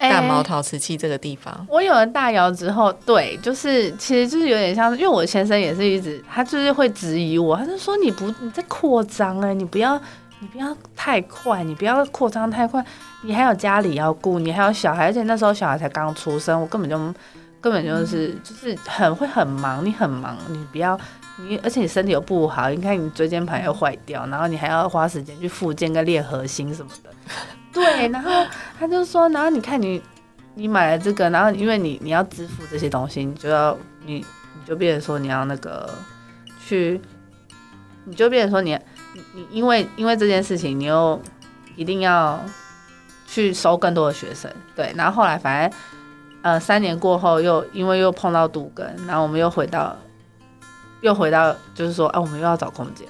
S2: 大毛陶瓷器这个地方？
S3: 我有了大窑之后，对，就是其实就是有点像，因为我先生也是一直他就是会质疑我，他就说你不你在扩张哎，你不要你不要太快，你不要扩张太快，你还有家里要顾，你还有小孩，而且那时候小孩才刚出生，我根本就。根本就是就是很会很忙，你很忙，你不要你，而且你身体又不好，你看你椎间盘又坏掉，然后你还要花时间去复健跟练核心什么的。对，然后他就说，然后你看你你买了这个，然后因为你你要支付这些东西，你就要你你就变成说你要那个去，你就变成说你你因为因为这件事情，你又一定要去收更多的学生。对，然后后来反正。呃，三年过后又因为又碰到杜根，然后我们又回到，又回到就是说，啊，我们又要找空间，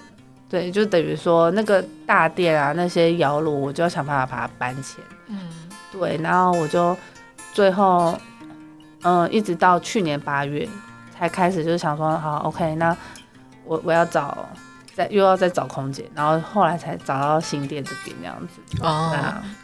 S3: 对，就等于说那个大店啊，那些窑炉，我就要想办法把它搬迁，嗯，对，然后我就最后，嗯，一直到去年八月才开始，就是想说，好，OK，那我我要找。再又要再找空姐，然后后来才找到新店这边那样子哦。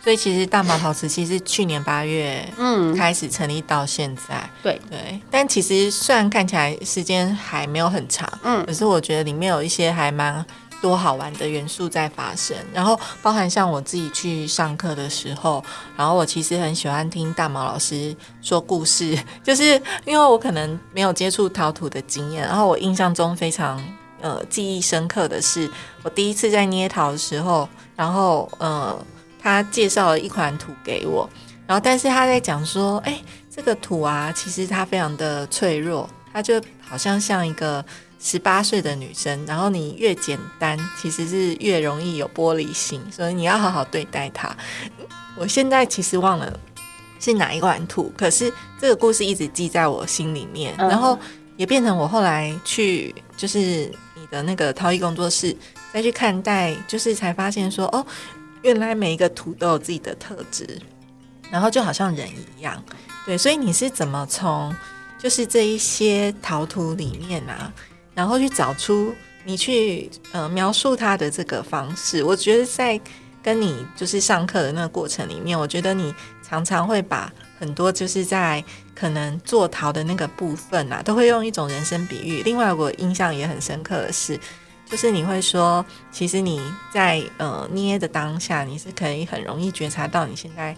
S2: 所以其实大毛陶瓷器是去年八月嗯开始成立到现在，
S3: 对
S2: 对。但其实虽然看起来时间还没有很长，嗯，可是我觉得里面有一些还蛮多好玩的元素在发生。然后包含像我自己去上课的时候，然后我其实很喜欢听大毛老师说故事，就是因为我可能没有接触陶土的经验，然后我印象中非常。呃，记忆深刻的是，我第一次在捏陶的时候，然后呃，他介绍了一款土给我，然后但是他在讲说，哎，这个土啊，其实它非常的脆弱，它就好像像一个十八岁的女生，然后你越简单，其实是越容易有玻璃心，所以你要好好对待她。我现在其实忘了是哪一款土，可是这个故事一直记在我心里面，然后也变成我后来去就是你。的那个陶艺工作室再去看待，就是才发现说，哦，原来每一个土都有自己的特质，然后就好像人一样，对。所以你是怎么从就是这一些陶土里面啊，然后去找出你去呃描述它的这个方式？我觉得在跟你就是上课的那个过程里面，我觉得你常常会把很多就是在。可能做陶的那个部分啊，都会用一种人生比喻。另外，我印象也很深刻的是，就是你会说，其实你在呃捏的当下，你是可以很容易觉察到你现在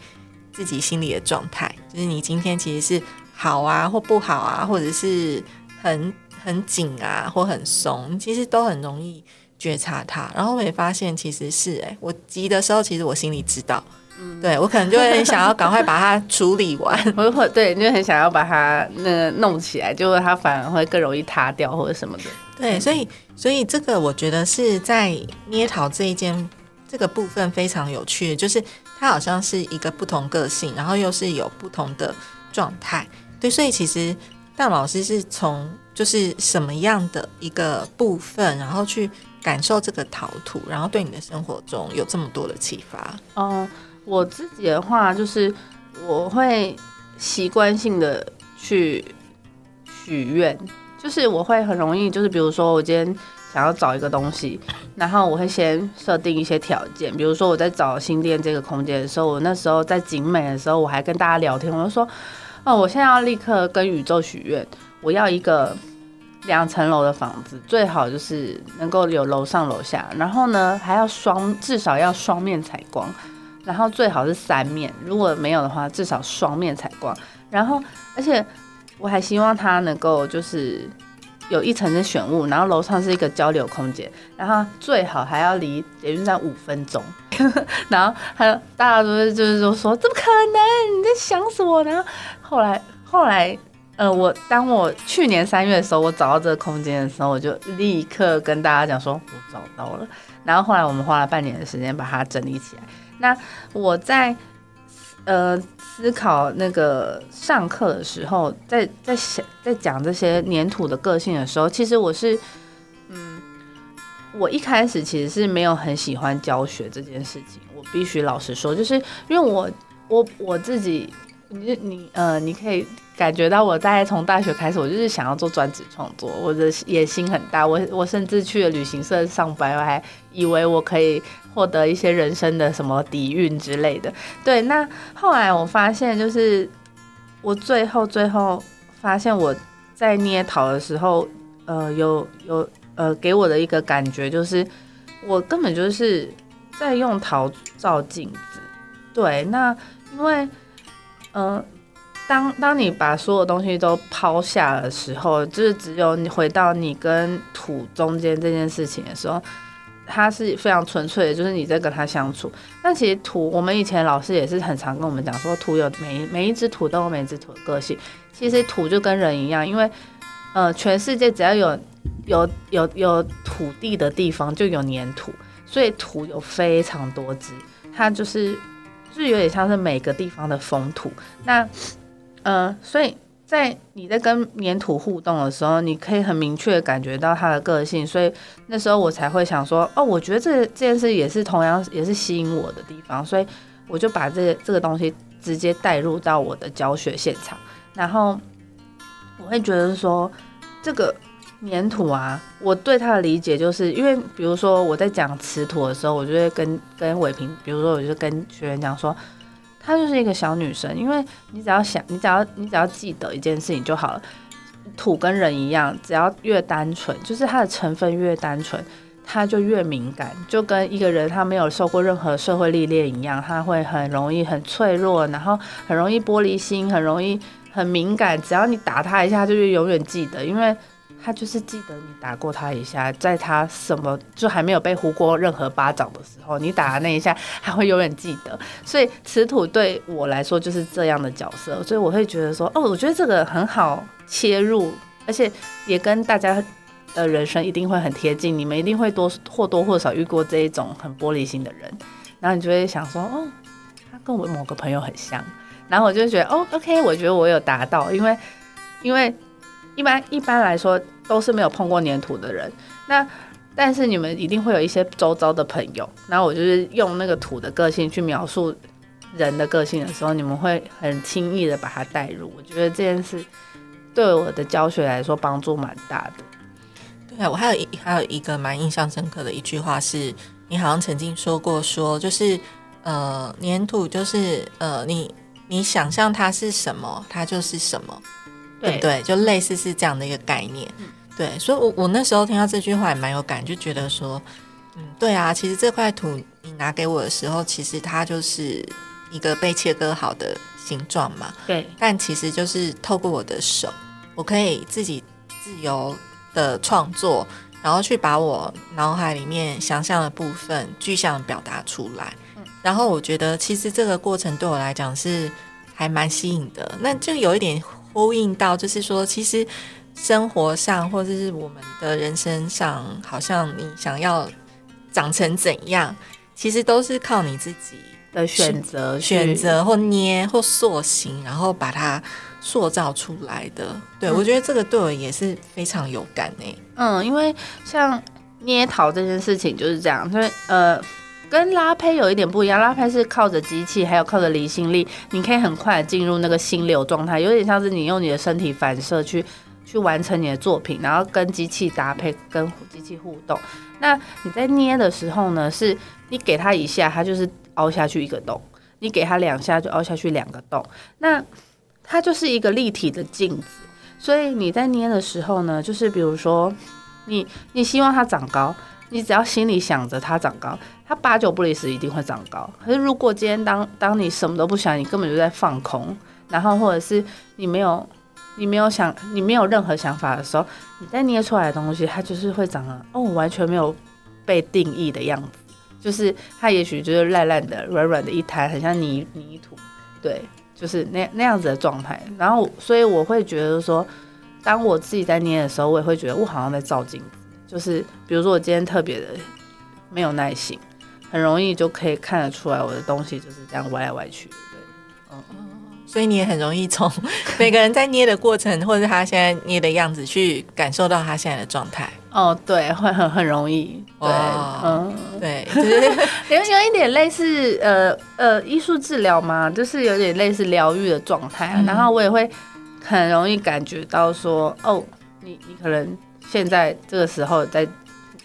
S2: 自己心里的状态，就是你今天其实是好啊，或不好啊，或者是很很紧啊，或很松，其实都很容易觉察它。然后我也发现，其实是哎，我急的时候，其实我心里知道。嗯对我可能就会想要赶快把它处理完，
S3: 我会对，就很想要把它那弄起来，就它反而会更容易塌掉或者什么的。
S2: 对，所以所以这个我觉得是在捏陶这一件这个部分非常有趣，就是它好像是一个不同个性，然后又是有不同的状态。对，所以其实大老师是从就是什么样的一个部分，然后去感受这个陶土，然后对你的生活中有这么多的启发。
S3: 嗯。我自己的话，就是我会习惯性的去许愿，就是我会很容易，就是比如说我今天想要找一个东西，然后我会先设定一些条件，比如说我在找新店这个空间的时候，我那时候在景美的时候，我还跟大家聊天，我就说，哦，我现在要立刻跟宇宙许愿，我要一个两层楼的房子，最好就是能够有楼上楼下，然后呢还要双，至少要双面采光，然后最好是三面，如果没有的话，至少双面采光，然后而且我还希望它能够就是。有一层是选物，然后楼上是一个交流空间，然后最好还要离捷运站五分钟。然后还有大家都是就是说说怎么可能？你在想什么？然后后来后来呃，我当我去年三月的时候，我找到这个空间的时候，我就立刻跟大家讲说，我找到了。然后后来我们花了半年的时间把它整理起来。那我在呃。思考那个上课的时候，在在想在讲这些粘土的个性的时候，其实我是，嗯，我一开始其实是没有很喜欢教学这件事情。我必须老实说，就是因为我我我自己，你你呃，你可以感觉到我大概从大学开始，我就是想要做专职创作，我的野心很大。我我甚至去了旅行社上班，我还以为我可以。获得一些人生的什么底蕴之类的，对。那后来我发现，就是我最后最后发现我在捏陶的时候，呃，有有呃，给我的一个感觉就是，我根本就是在用陶照镜子。对。那因为，嗯，当当你把所有东西都抛下的时候，就是只有你回到你跟土中间这件事情的时候。它是非常纯粹的，就是你在跟它相处。但其实土，我们以前老师也是很常跟我们讲说，土有每每一只土都有每一只土的个性。其实土就跟人一样，因为呃，全世界只要有有有有土地的地方就有粘土，所以土有非常多只，它就是就是有点像是每个地方的风土。那呃，所以。在你在跟粘土互动的时候，你可以很明确感觉到它的个性，所以那时候我才会想说，哦，我觉得这这件事也是同样也是吸引我的地方，所以我就把这这个东西直接带入到我的教学现场，然后我会觉得说，这个粘土啊，我对它的理解就是因为，比如说我在讲瓷土的时候，我就会跟跟伟平，比如说我就跟学员讲说。她就是一个小女生，因为你只要想，你只要你只要记得一件事情就好了。土跟人一样，只要越单纯，就是它的成分越单纯，它就越敏感。就跟一个人他没有受过任何社会历练一样，他会很容易很脆弱，然后很容易玻璃心，很容易很敏感。只要你打他一下，就永远记得，因为。他就是记得你打过他一下，在他什么就还没有被呼过任何巴掌的时候，你打的那一下，他会永远记得。所以瓷土对我来说就是这样的角色，所以我会觉得说，哦，我觉得这个很好切入，而且也跟大家的人生一定会很贴近。你们一定会多或多或少遇过这一种很玻璃心的人，然后你就会想说，哦，他跟我某个朋友很像，然后我就觉得，哦，OK，我觉得我有达到，因为因为。一般一般来说都是没有碰过粘土的人，那但是你们一定会有一些周遭的朋友，那我就是用那个土的个性去描述人的个性的时候，你们会很轻易的把它带入。我觉得这件事对我的教学来说帮助蛮大的。
S2: 对啊，我还有一还有一个蛮印象深刻的一句话是，你好像曾经说过，说就是呃粘土就是呃你你想象它是什么，它就是什么。对。不对？就类似是这样的一个概念，对，所以，我我那时候听到这句话也蛮有感，就觉得说，嗯，对啊，其实这块土你拿给我的时候，其实它就是一个被切割好的形状嘛，
S3: 对，
S2: 但其实就是透过我的手，我可以自己自由的创作，然后去把我脑海里面想象的部分具象表达出来，然后我觉得其实这个过程对我来讲是还蛮吸引的，那就有一点。呼应到，就是说，其实生活上或者是我们的人生上，好像你想要长成怎样，其实都是靠你自己
S3: 的选择、
S2: 选择或捏或塑形，然后把它塑造出来的。对我觉得这个对我也是非常有感诶。
S3: 嗯，因为像捏陶这件事情就是这样，就是呃。跟拉胚有一点不一样，拉胚是靠着机器，还有靠着离心力，你可以很快进入那个心流状态，有点像是你用你的身体反射去去完成你的作品，然后跟机器搭配，跟机器互动。那你在捏的时候呢，是你给它一下，它就是凹下去一个洞；你给它两下，就凹下去两个洞。那它就是一个立体的镜子。所以你在捏的时候呢，就是比如说，你你希望它长高，你只要心里想着它长高，它八九不离十一定会长高。可是如果今天当当你什么都不想，你根本就在放空，然后或者是你没有你没有想你没有任何想法的时候，你再捏出来的东西，它就是会长得哦完全没有被定义的样子，就是它也许就是烂烂的、软软的一滩，很像泥泥土，对。就是那那样子的状态，然后所以我会觉得说，当我自己在捏的时候，我也会觉得我好像在照镜子。就是比如说我今天特别的没有耐心，很容易就可以看得出来我的东西就是这样歪来歪去的。对，
S2: 嗯，所以你也很容易从 每个人在捏的过程，或者他现在捏的样子，去感受到他现在的状态。
S3: 哦，对，会很很容易，对，
S2: 嗯，对，就是
S3: 有有一点类似呃呃艺术治疗嘛，就是有点类似疗愈的状态。然后我也会很容易感觉到说，哦，你你可能现在这个时候在，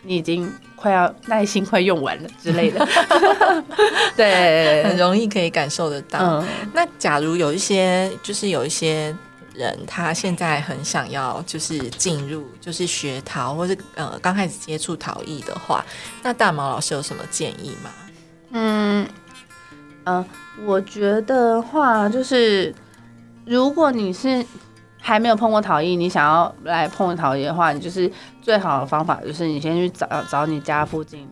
S3: 你已经快要耐心快用完了之类的，对，
S2: 很容易可以感受得到。那假如有一些，就是有一些。人他现在很想要就是进入就是学陶或者呃刚开始接触陶艺的话，那大毛老师有什么建议吗？
S3: 嗯嗯，我觉得话就是如果你是还没有碰过陶艺，你想要来碰陶艺的话，你就是最好的方法就是你先去找找你家附近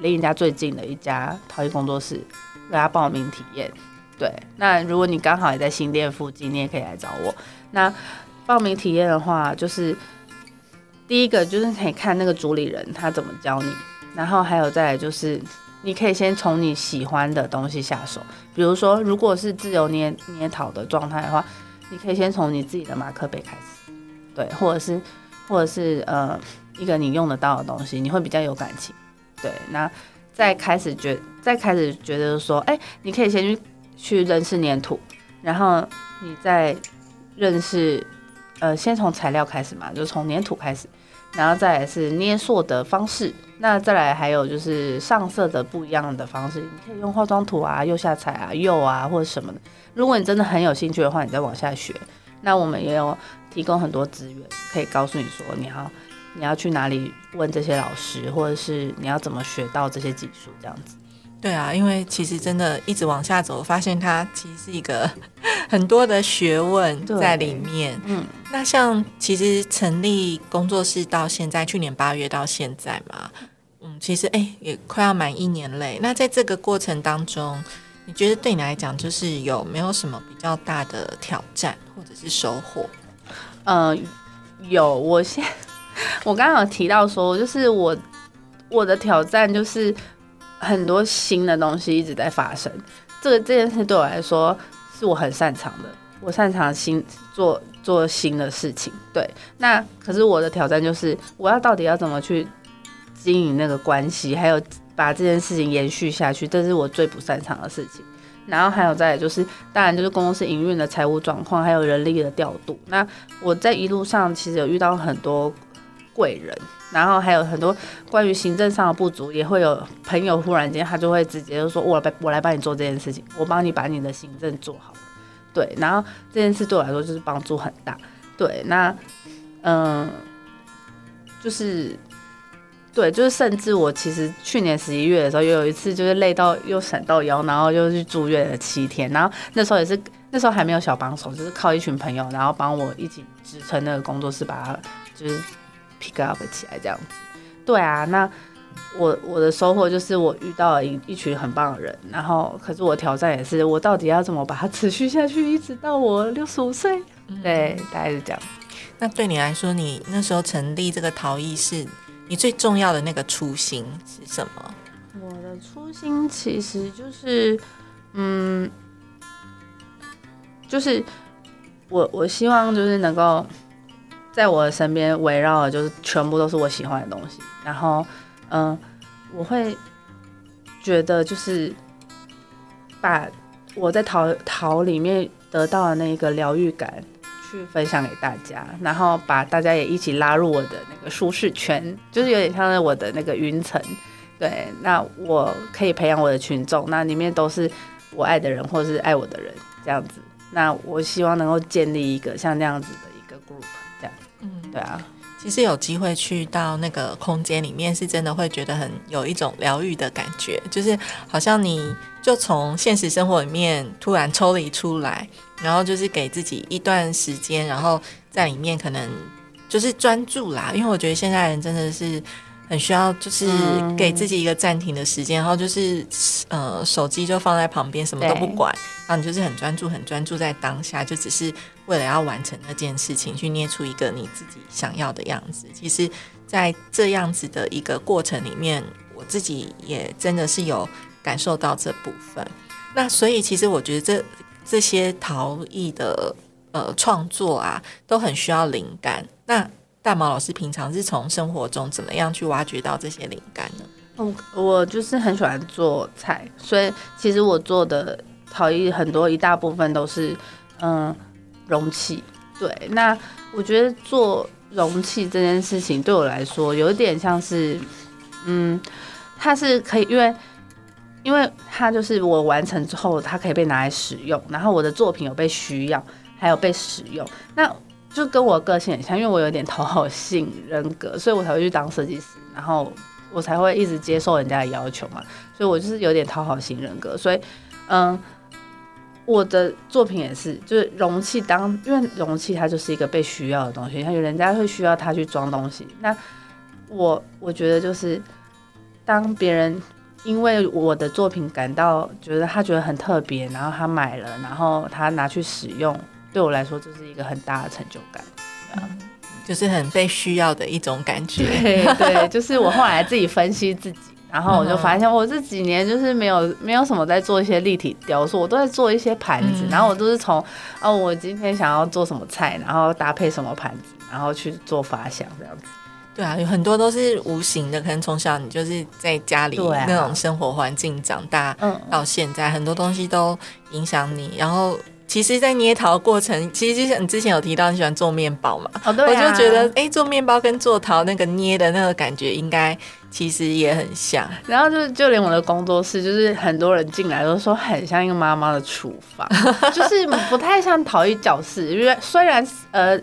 S3: 离你家最近的一家陶艺工作室，给他报名体验。对，那如果你刚好也在新店附近，你也可以来找我。那报名体验的话，就是第一个就是可以看那个主理人他怎么教你，然后还有再就是你可以先从你喜欢的东西下手，比如说如果是自由捏捏陶的状态的话，你可以先从你自己的马克杯开始，对，或者是或者是呃一个你用得到的东西，你会比较有感情，对，那再开始觉再开始觉得说，哎，你可以先去去认识粘土，然后你再。认识，呃，先从材料开始嘛，就从粘土开始，然后再来是捏塑的方式，那再来还有就是上色的不一样的方式，你可以用化妆图啊、釉下彩啊、釉啊或者什么的。如果你真的很有兴趣的话，你再往下学。那我们也有提供很多资源，可以告诉你说你要你要去哪里问这些老师，或者是你要怎么学到这些技术这样子。
S2: 对啊，因为其实真的一直往下走，发现它其实是一个 很多的学问在里面。嗯，那像其实成立工作室到现在，去年八月到现在嘛，嗯，其实哎也快要满一年嘞。那在这个过程当中，你觉得对你来讲，就是有没有什么比较大的挑战或者是收获？
S3: 呃，有。我先 我刚刚有提到说，就是我我的挑战就是。很多新的东西一直在发生，这个这件事对我来说是我很擅长的，我擅长新做做新的事情。对，那可是我的挑战就是，我要到底要怎么去经营那个关系，还有把这件事情延续下去，这是我最不擅长的事情。然后还有再就是，当然就是公司营运的财务状况，还有人力的调度。那我在一路上其实有遇到很多贵人。然后还有很多关于行政上的不足，也会有朋友忽然间他就会直接就说：“我来我来帮你做这件事情，我帮你把你的行政做好。”对，然后这件事对我来说就是帮助很大。对，那嗯，就是对，就是甚至我其实去年十一月的时候，又有一次就是累到又闪到腰，然后又去住院了七天。然后那时候也是那时候还没有小帮手，就是靠一群朋友，然后帮我一起支撑那个工作室，把它就是。Pick up 起来这样子，对啊，那我我的收获就是我遇到了一一群很棒的人，然后可是我挑战也是我到底要怎么把它持续下去，一直到我六十五岁，对，大概是这样。
S2: 那对你来说，你那时候成立这个陶艺是你最重要的那个初心是什么？
S3: 我的初心其实就是，嗯，就是我我希望就是能够。在我身边围绕的就是全部都是我喜欢的东西，然后，嗯，我会觉得就是把我在陶陶里面得到的那个疗愈感去分享给大家，然后把大家也一起拉入我的那个舒适圈，就是有点像是我的那个云层。对，那我可以培养我的群众，那里面都是我爱的人或是爱我的人这样子。那我希望能够建立一个像这样子的一个 group，嗯，对啊。
S2: 其实有机会去到那个空间里面，是真的会觉得很有一种疗愈的感觉，就是好像你就从现实生活里面突然抽离出来，然后就是给自己一段时间，然后在里面可能就是专注啦。因为我觉得现在人真的是。很需要，就是给自己一个暂停的时间，然后就是呃，手机就放在旁边，什么都不管，然后你就是很专注，很专注在当下，就只是为了要完成那件事情，去捏出一个你自己想要的样子。其实，在这样子的一个过程里面，我自己也真的是有感受到这部分。那所以，其实我觉得这这些陶艺的呃创作啊，都很需要灵感。那大毛老师平常是从生活中怎么样去挖掘到这些灵感呢？
S3: 嗯，我就是很喜欢做菜，所以其实我做的陶艺很多一大部分都是嗯容器。对，那我觉得做容器这件事情对我来说有点像是嗯，它是可以因为因为它就是我完成之后，它可以被拿来使用，然后我的作品有被需要，还有被使用。那就跟我个性很像，因为我有点讨好性人格，所以我才会去当设计师，然后我才会一直接受人家的要求嘛。所以我就是有点讨好型人格，所以嗯，我的作品也是，就是容器当，因为容器它就是一个被需要的东西，像有人家会需要它去装东西。那我我觉得就是当别人因为我的作品感到觉得他觉得很特别，然后他买了，然后他拿去使用。对我来说，就是一个很大的成就感，
S2: 就是很被需要的一种感觉。
S3: 对对，就是我后来自己分析自己，然后我就发现，我这几年就是没有没有什么在做一些立体雕塑，我都在做一些盘子，然后我都是从哦，我今天想要做什么菜，然后搭配什么盘子，然后去做发想这样子。
S2: 对啊，有很多都是无形的，可能从小你就是在家里那种生活环境长大，到现在很多东西都影响你，然后。其实，在捏陶过程，其实就像你之前有提到你喜欢做面包嘛，我就觉得，哎，做面包跟做陶那个捏的那个感觉，应该其实也很像。
S3: 然后就就连我的工作室，就是很多人进来都说很像一个妈妈的厨房，就是不太像陶艺教室，因为虽然呃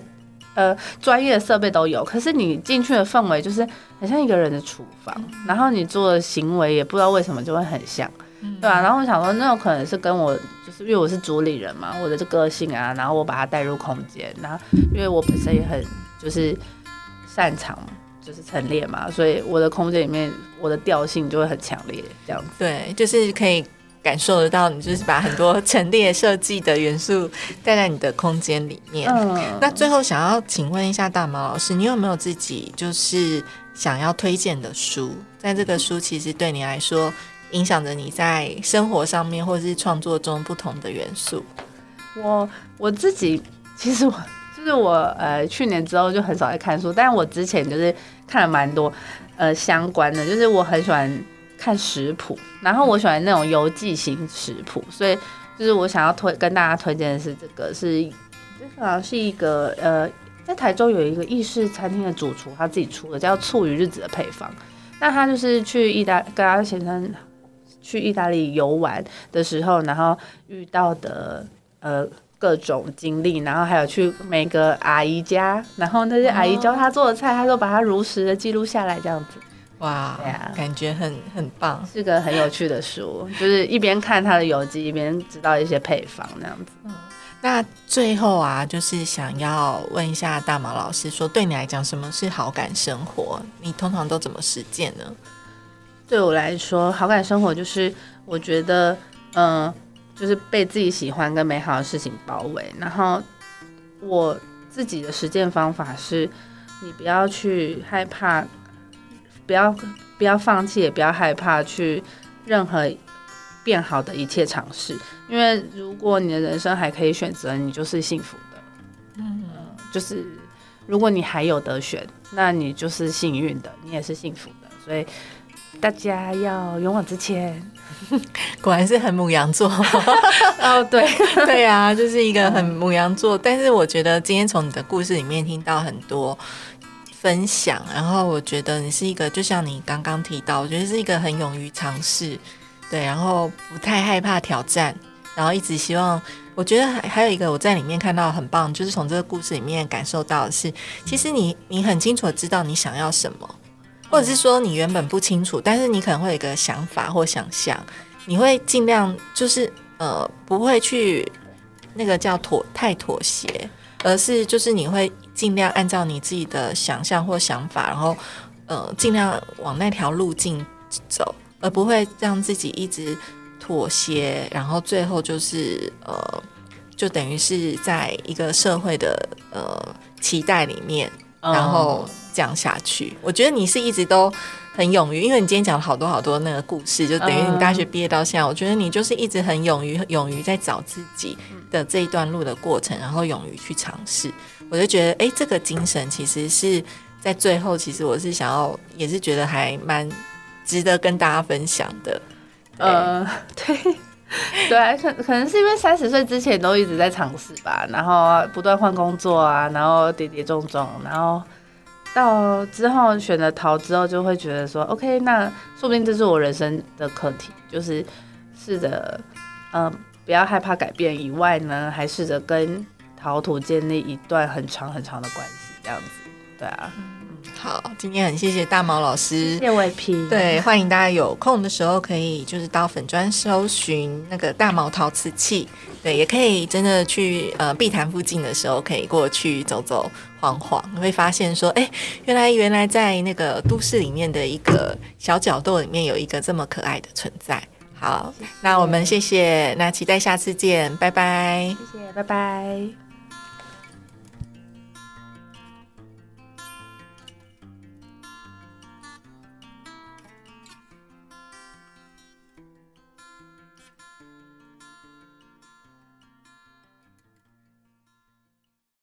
S3: 呃专业的设备都有，可是你进去的氛围就是很像一个人的厨房，然后你做的行为也不知道为什么就会很像。对啊，然后我想说，那有可能是跟我，就是因为我是主理人嘛，我的这个性啊，然后我把它带入空间，然后因为我本身也很就是擅长就是陈列嘛，所以我的空间里面我的调性就会很强烈，这样子。
S2: 对，就是可以感受得到，你就是把很多陈列设计的元素带在你的空间里面。嗯。那最后想要请问一下大毛老师，你有没有自己就是想要推荐的书？在这个书其实对你来说。影响着你在生活上面或者是创作中不同的元素。
S3: 我我自己其实我就是我呃去年之后就很少在看书，但是我之前就是看了蛮多呃相关的，就是我很喜欢看食谱，然后我喜欢那种游记型食谱，所以就是我想要推跟大家推荐的是这个是这好像是一个呃在台州有一个意式餐厅的主厨他自己出的叫醋鱼日子的配方，那他就是去意大跟他先生。去意大利游玩的时候，然后遇到的呃各种经历，然后还有去每个阿姨家，然后那些阿姨教他做的菜，他都把它如实的记录下来，这样子。
S2: 哇，感觉很很棒，
S3: 是个很有趣的书，就是一边看他的游记，一边知道一些配方那样子。
S2: 那最后啊，就是想要问一下大毛老师，说对你来讲，什么是好感生活？你通常都怎么实践呢？
S3: 对我来说，好感生活就是我觉得，嗯，就是被自己喜欢跟美好的事情包围。然后我自己的实践方法是，你不要去害怕，不要不要放弃，也不要害怕去任何变好的一切尝试。因为如果你的人生还可以选择，你就是幸福的。嗯，就是如果你还有得选，那你就是幸运的，你也是幸福的。所以。大家要勇往直前。
S2: 果然是很母羊座。
S3: 哦，对
S2: 对啊，就是一个很母羊座。但是我觉得今天从你的故事里面听到很多分享，然后我觉得你是一个，就像你刚刚提到，我觉得是一个很勇于尝试，对，然后不太害怕挑战，然后一直希望。我觉得还还有一个我在里面看到很棒，就是从这个故事里面感受到的是，其实你你很清楚的知道你想要什么，或者是说你原本不清楚，但是你可能会有一个想法或想象，你会尽量就是呃不会去那个叫妥太妥协，而是就是你会尽量按照你自己的想象或想法，然后呃尽量往那条路径走，而不会让自己一直。妥协，然后最后就是呃，就等于是在一个社会的呃期待里面，然后降下去。我觉得你是一直都很勇于，因为你今天讲了好多好多那个故事，就等于你大学毕业到现在，我觉得你就是一直很勇于勇于在找自己的这一段路的过程，然后勇于去尝试。我就觉得，哎，这个精神其实是在最后，其实我是想要，也是觉得还蛮值得跟大家分享的。
S3: 呃，对，对，可可能是因为三十岁之前都一直在尝试吧，然后不断换工作啊，然后跌跌撞撞，然后到之后选择逃之后，就会觉得说，OK，那说不定这是我人生的课题，就是试着，嗯，不要害怕改变以外呢，还试着跟陶土建立一段很长很长的关系，这样子，对啊。
S2: 好，今天很谢谢大毛老师，
S3: 谢伟平。
S2: 对，欢迎大家有空的时候可以就是到粉砖搜寻那个大毛陶瓷器，对，也可以真的去呃碧潭附近的时候可以过去走走晃晃，你会发现说，哎，原来原来在那个都市里面的一个小角落里面有一个这么可爱的存在。好，那我们谢谢，那期待下次见，拜拜。
S3: 谢谢，拜拜。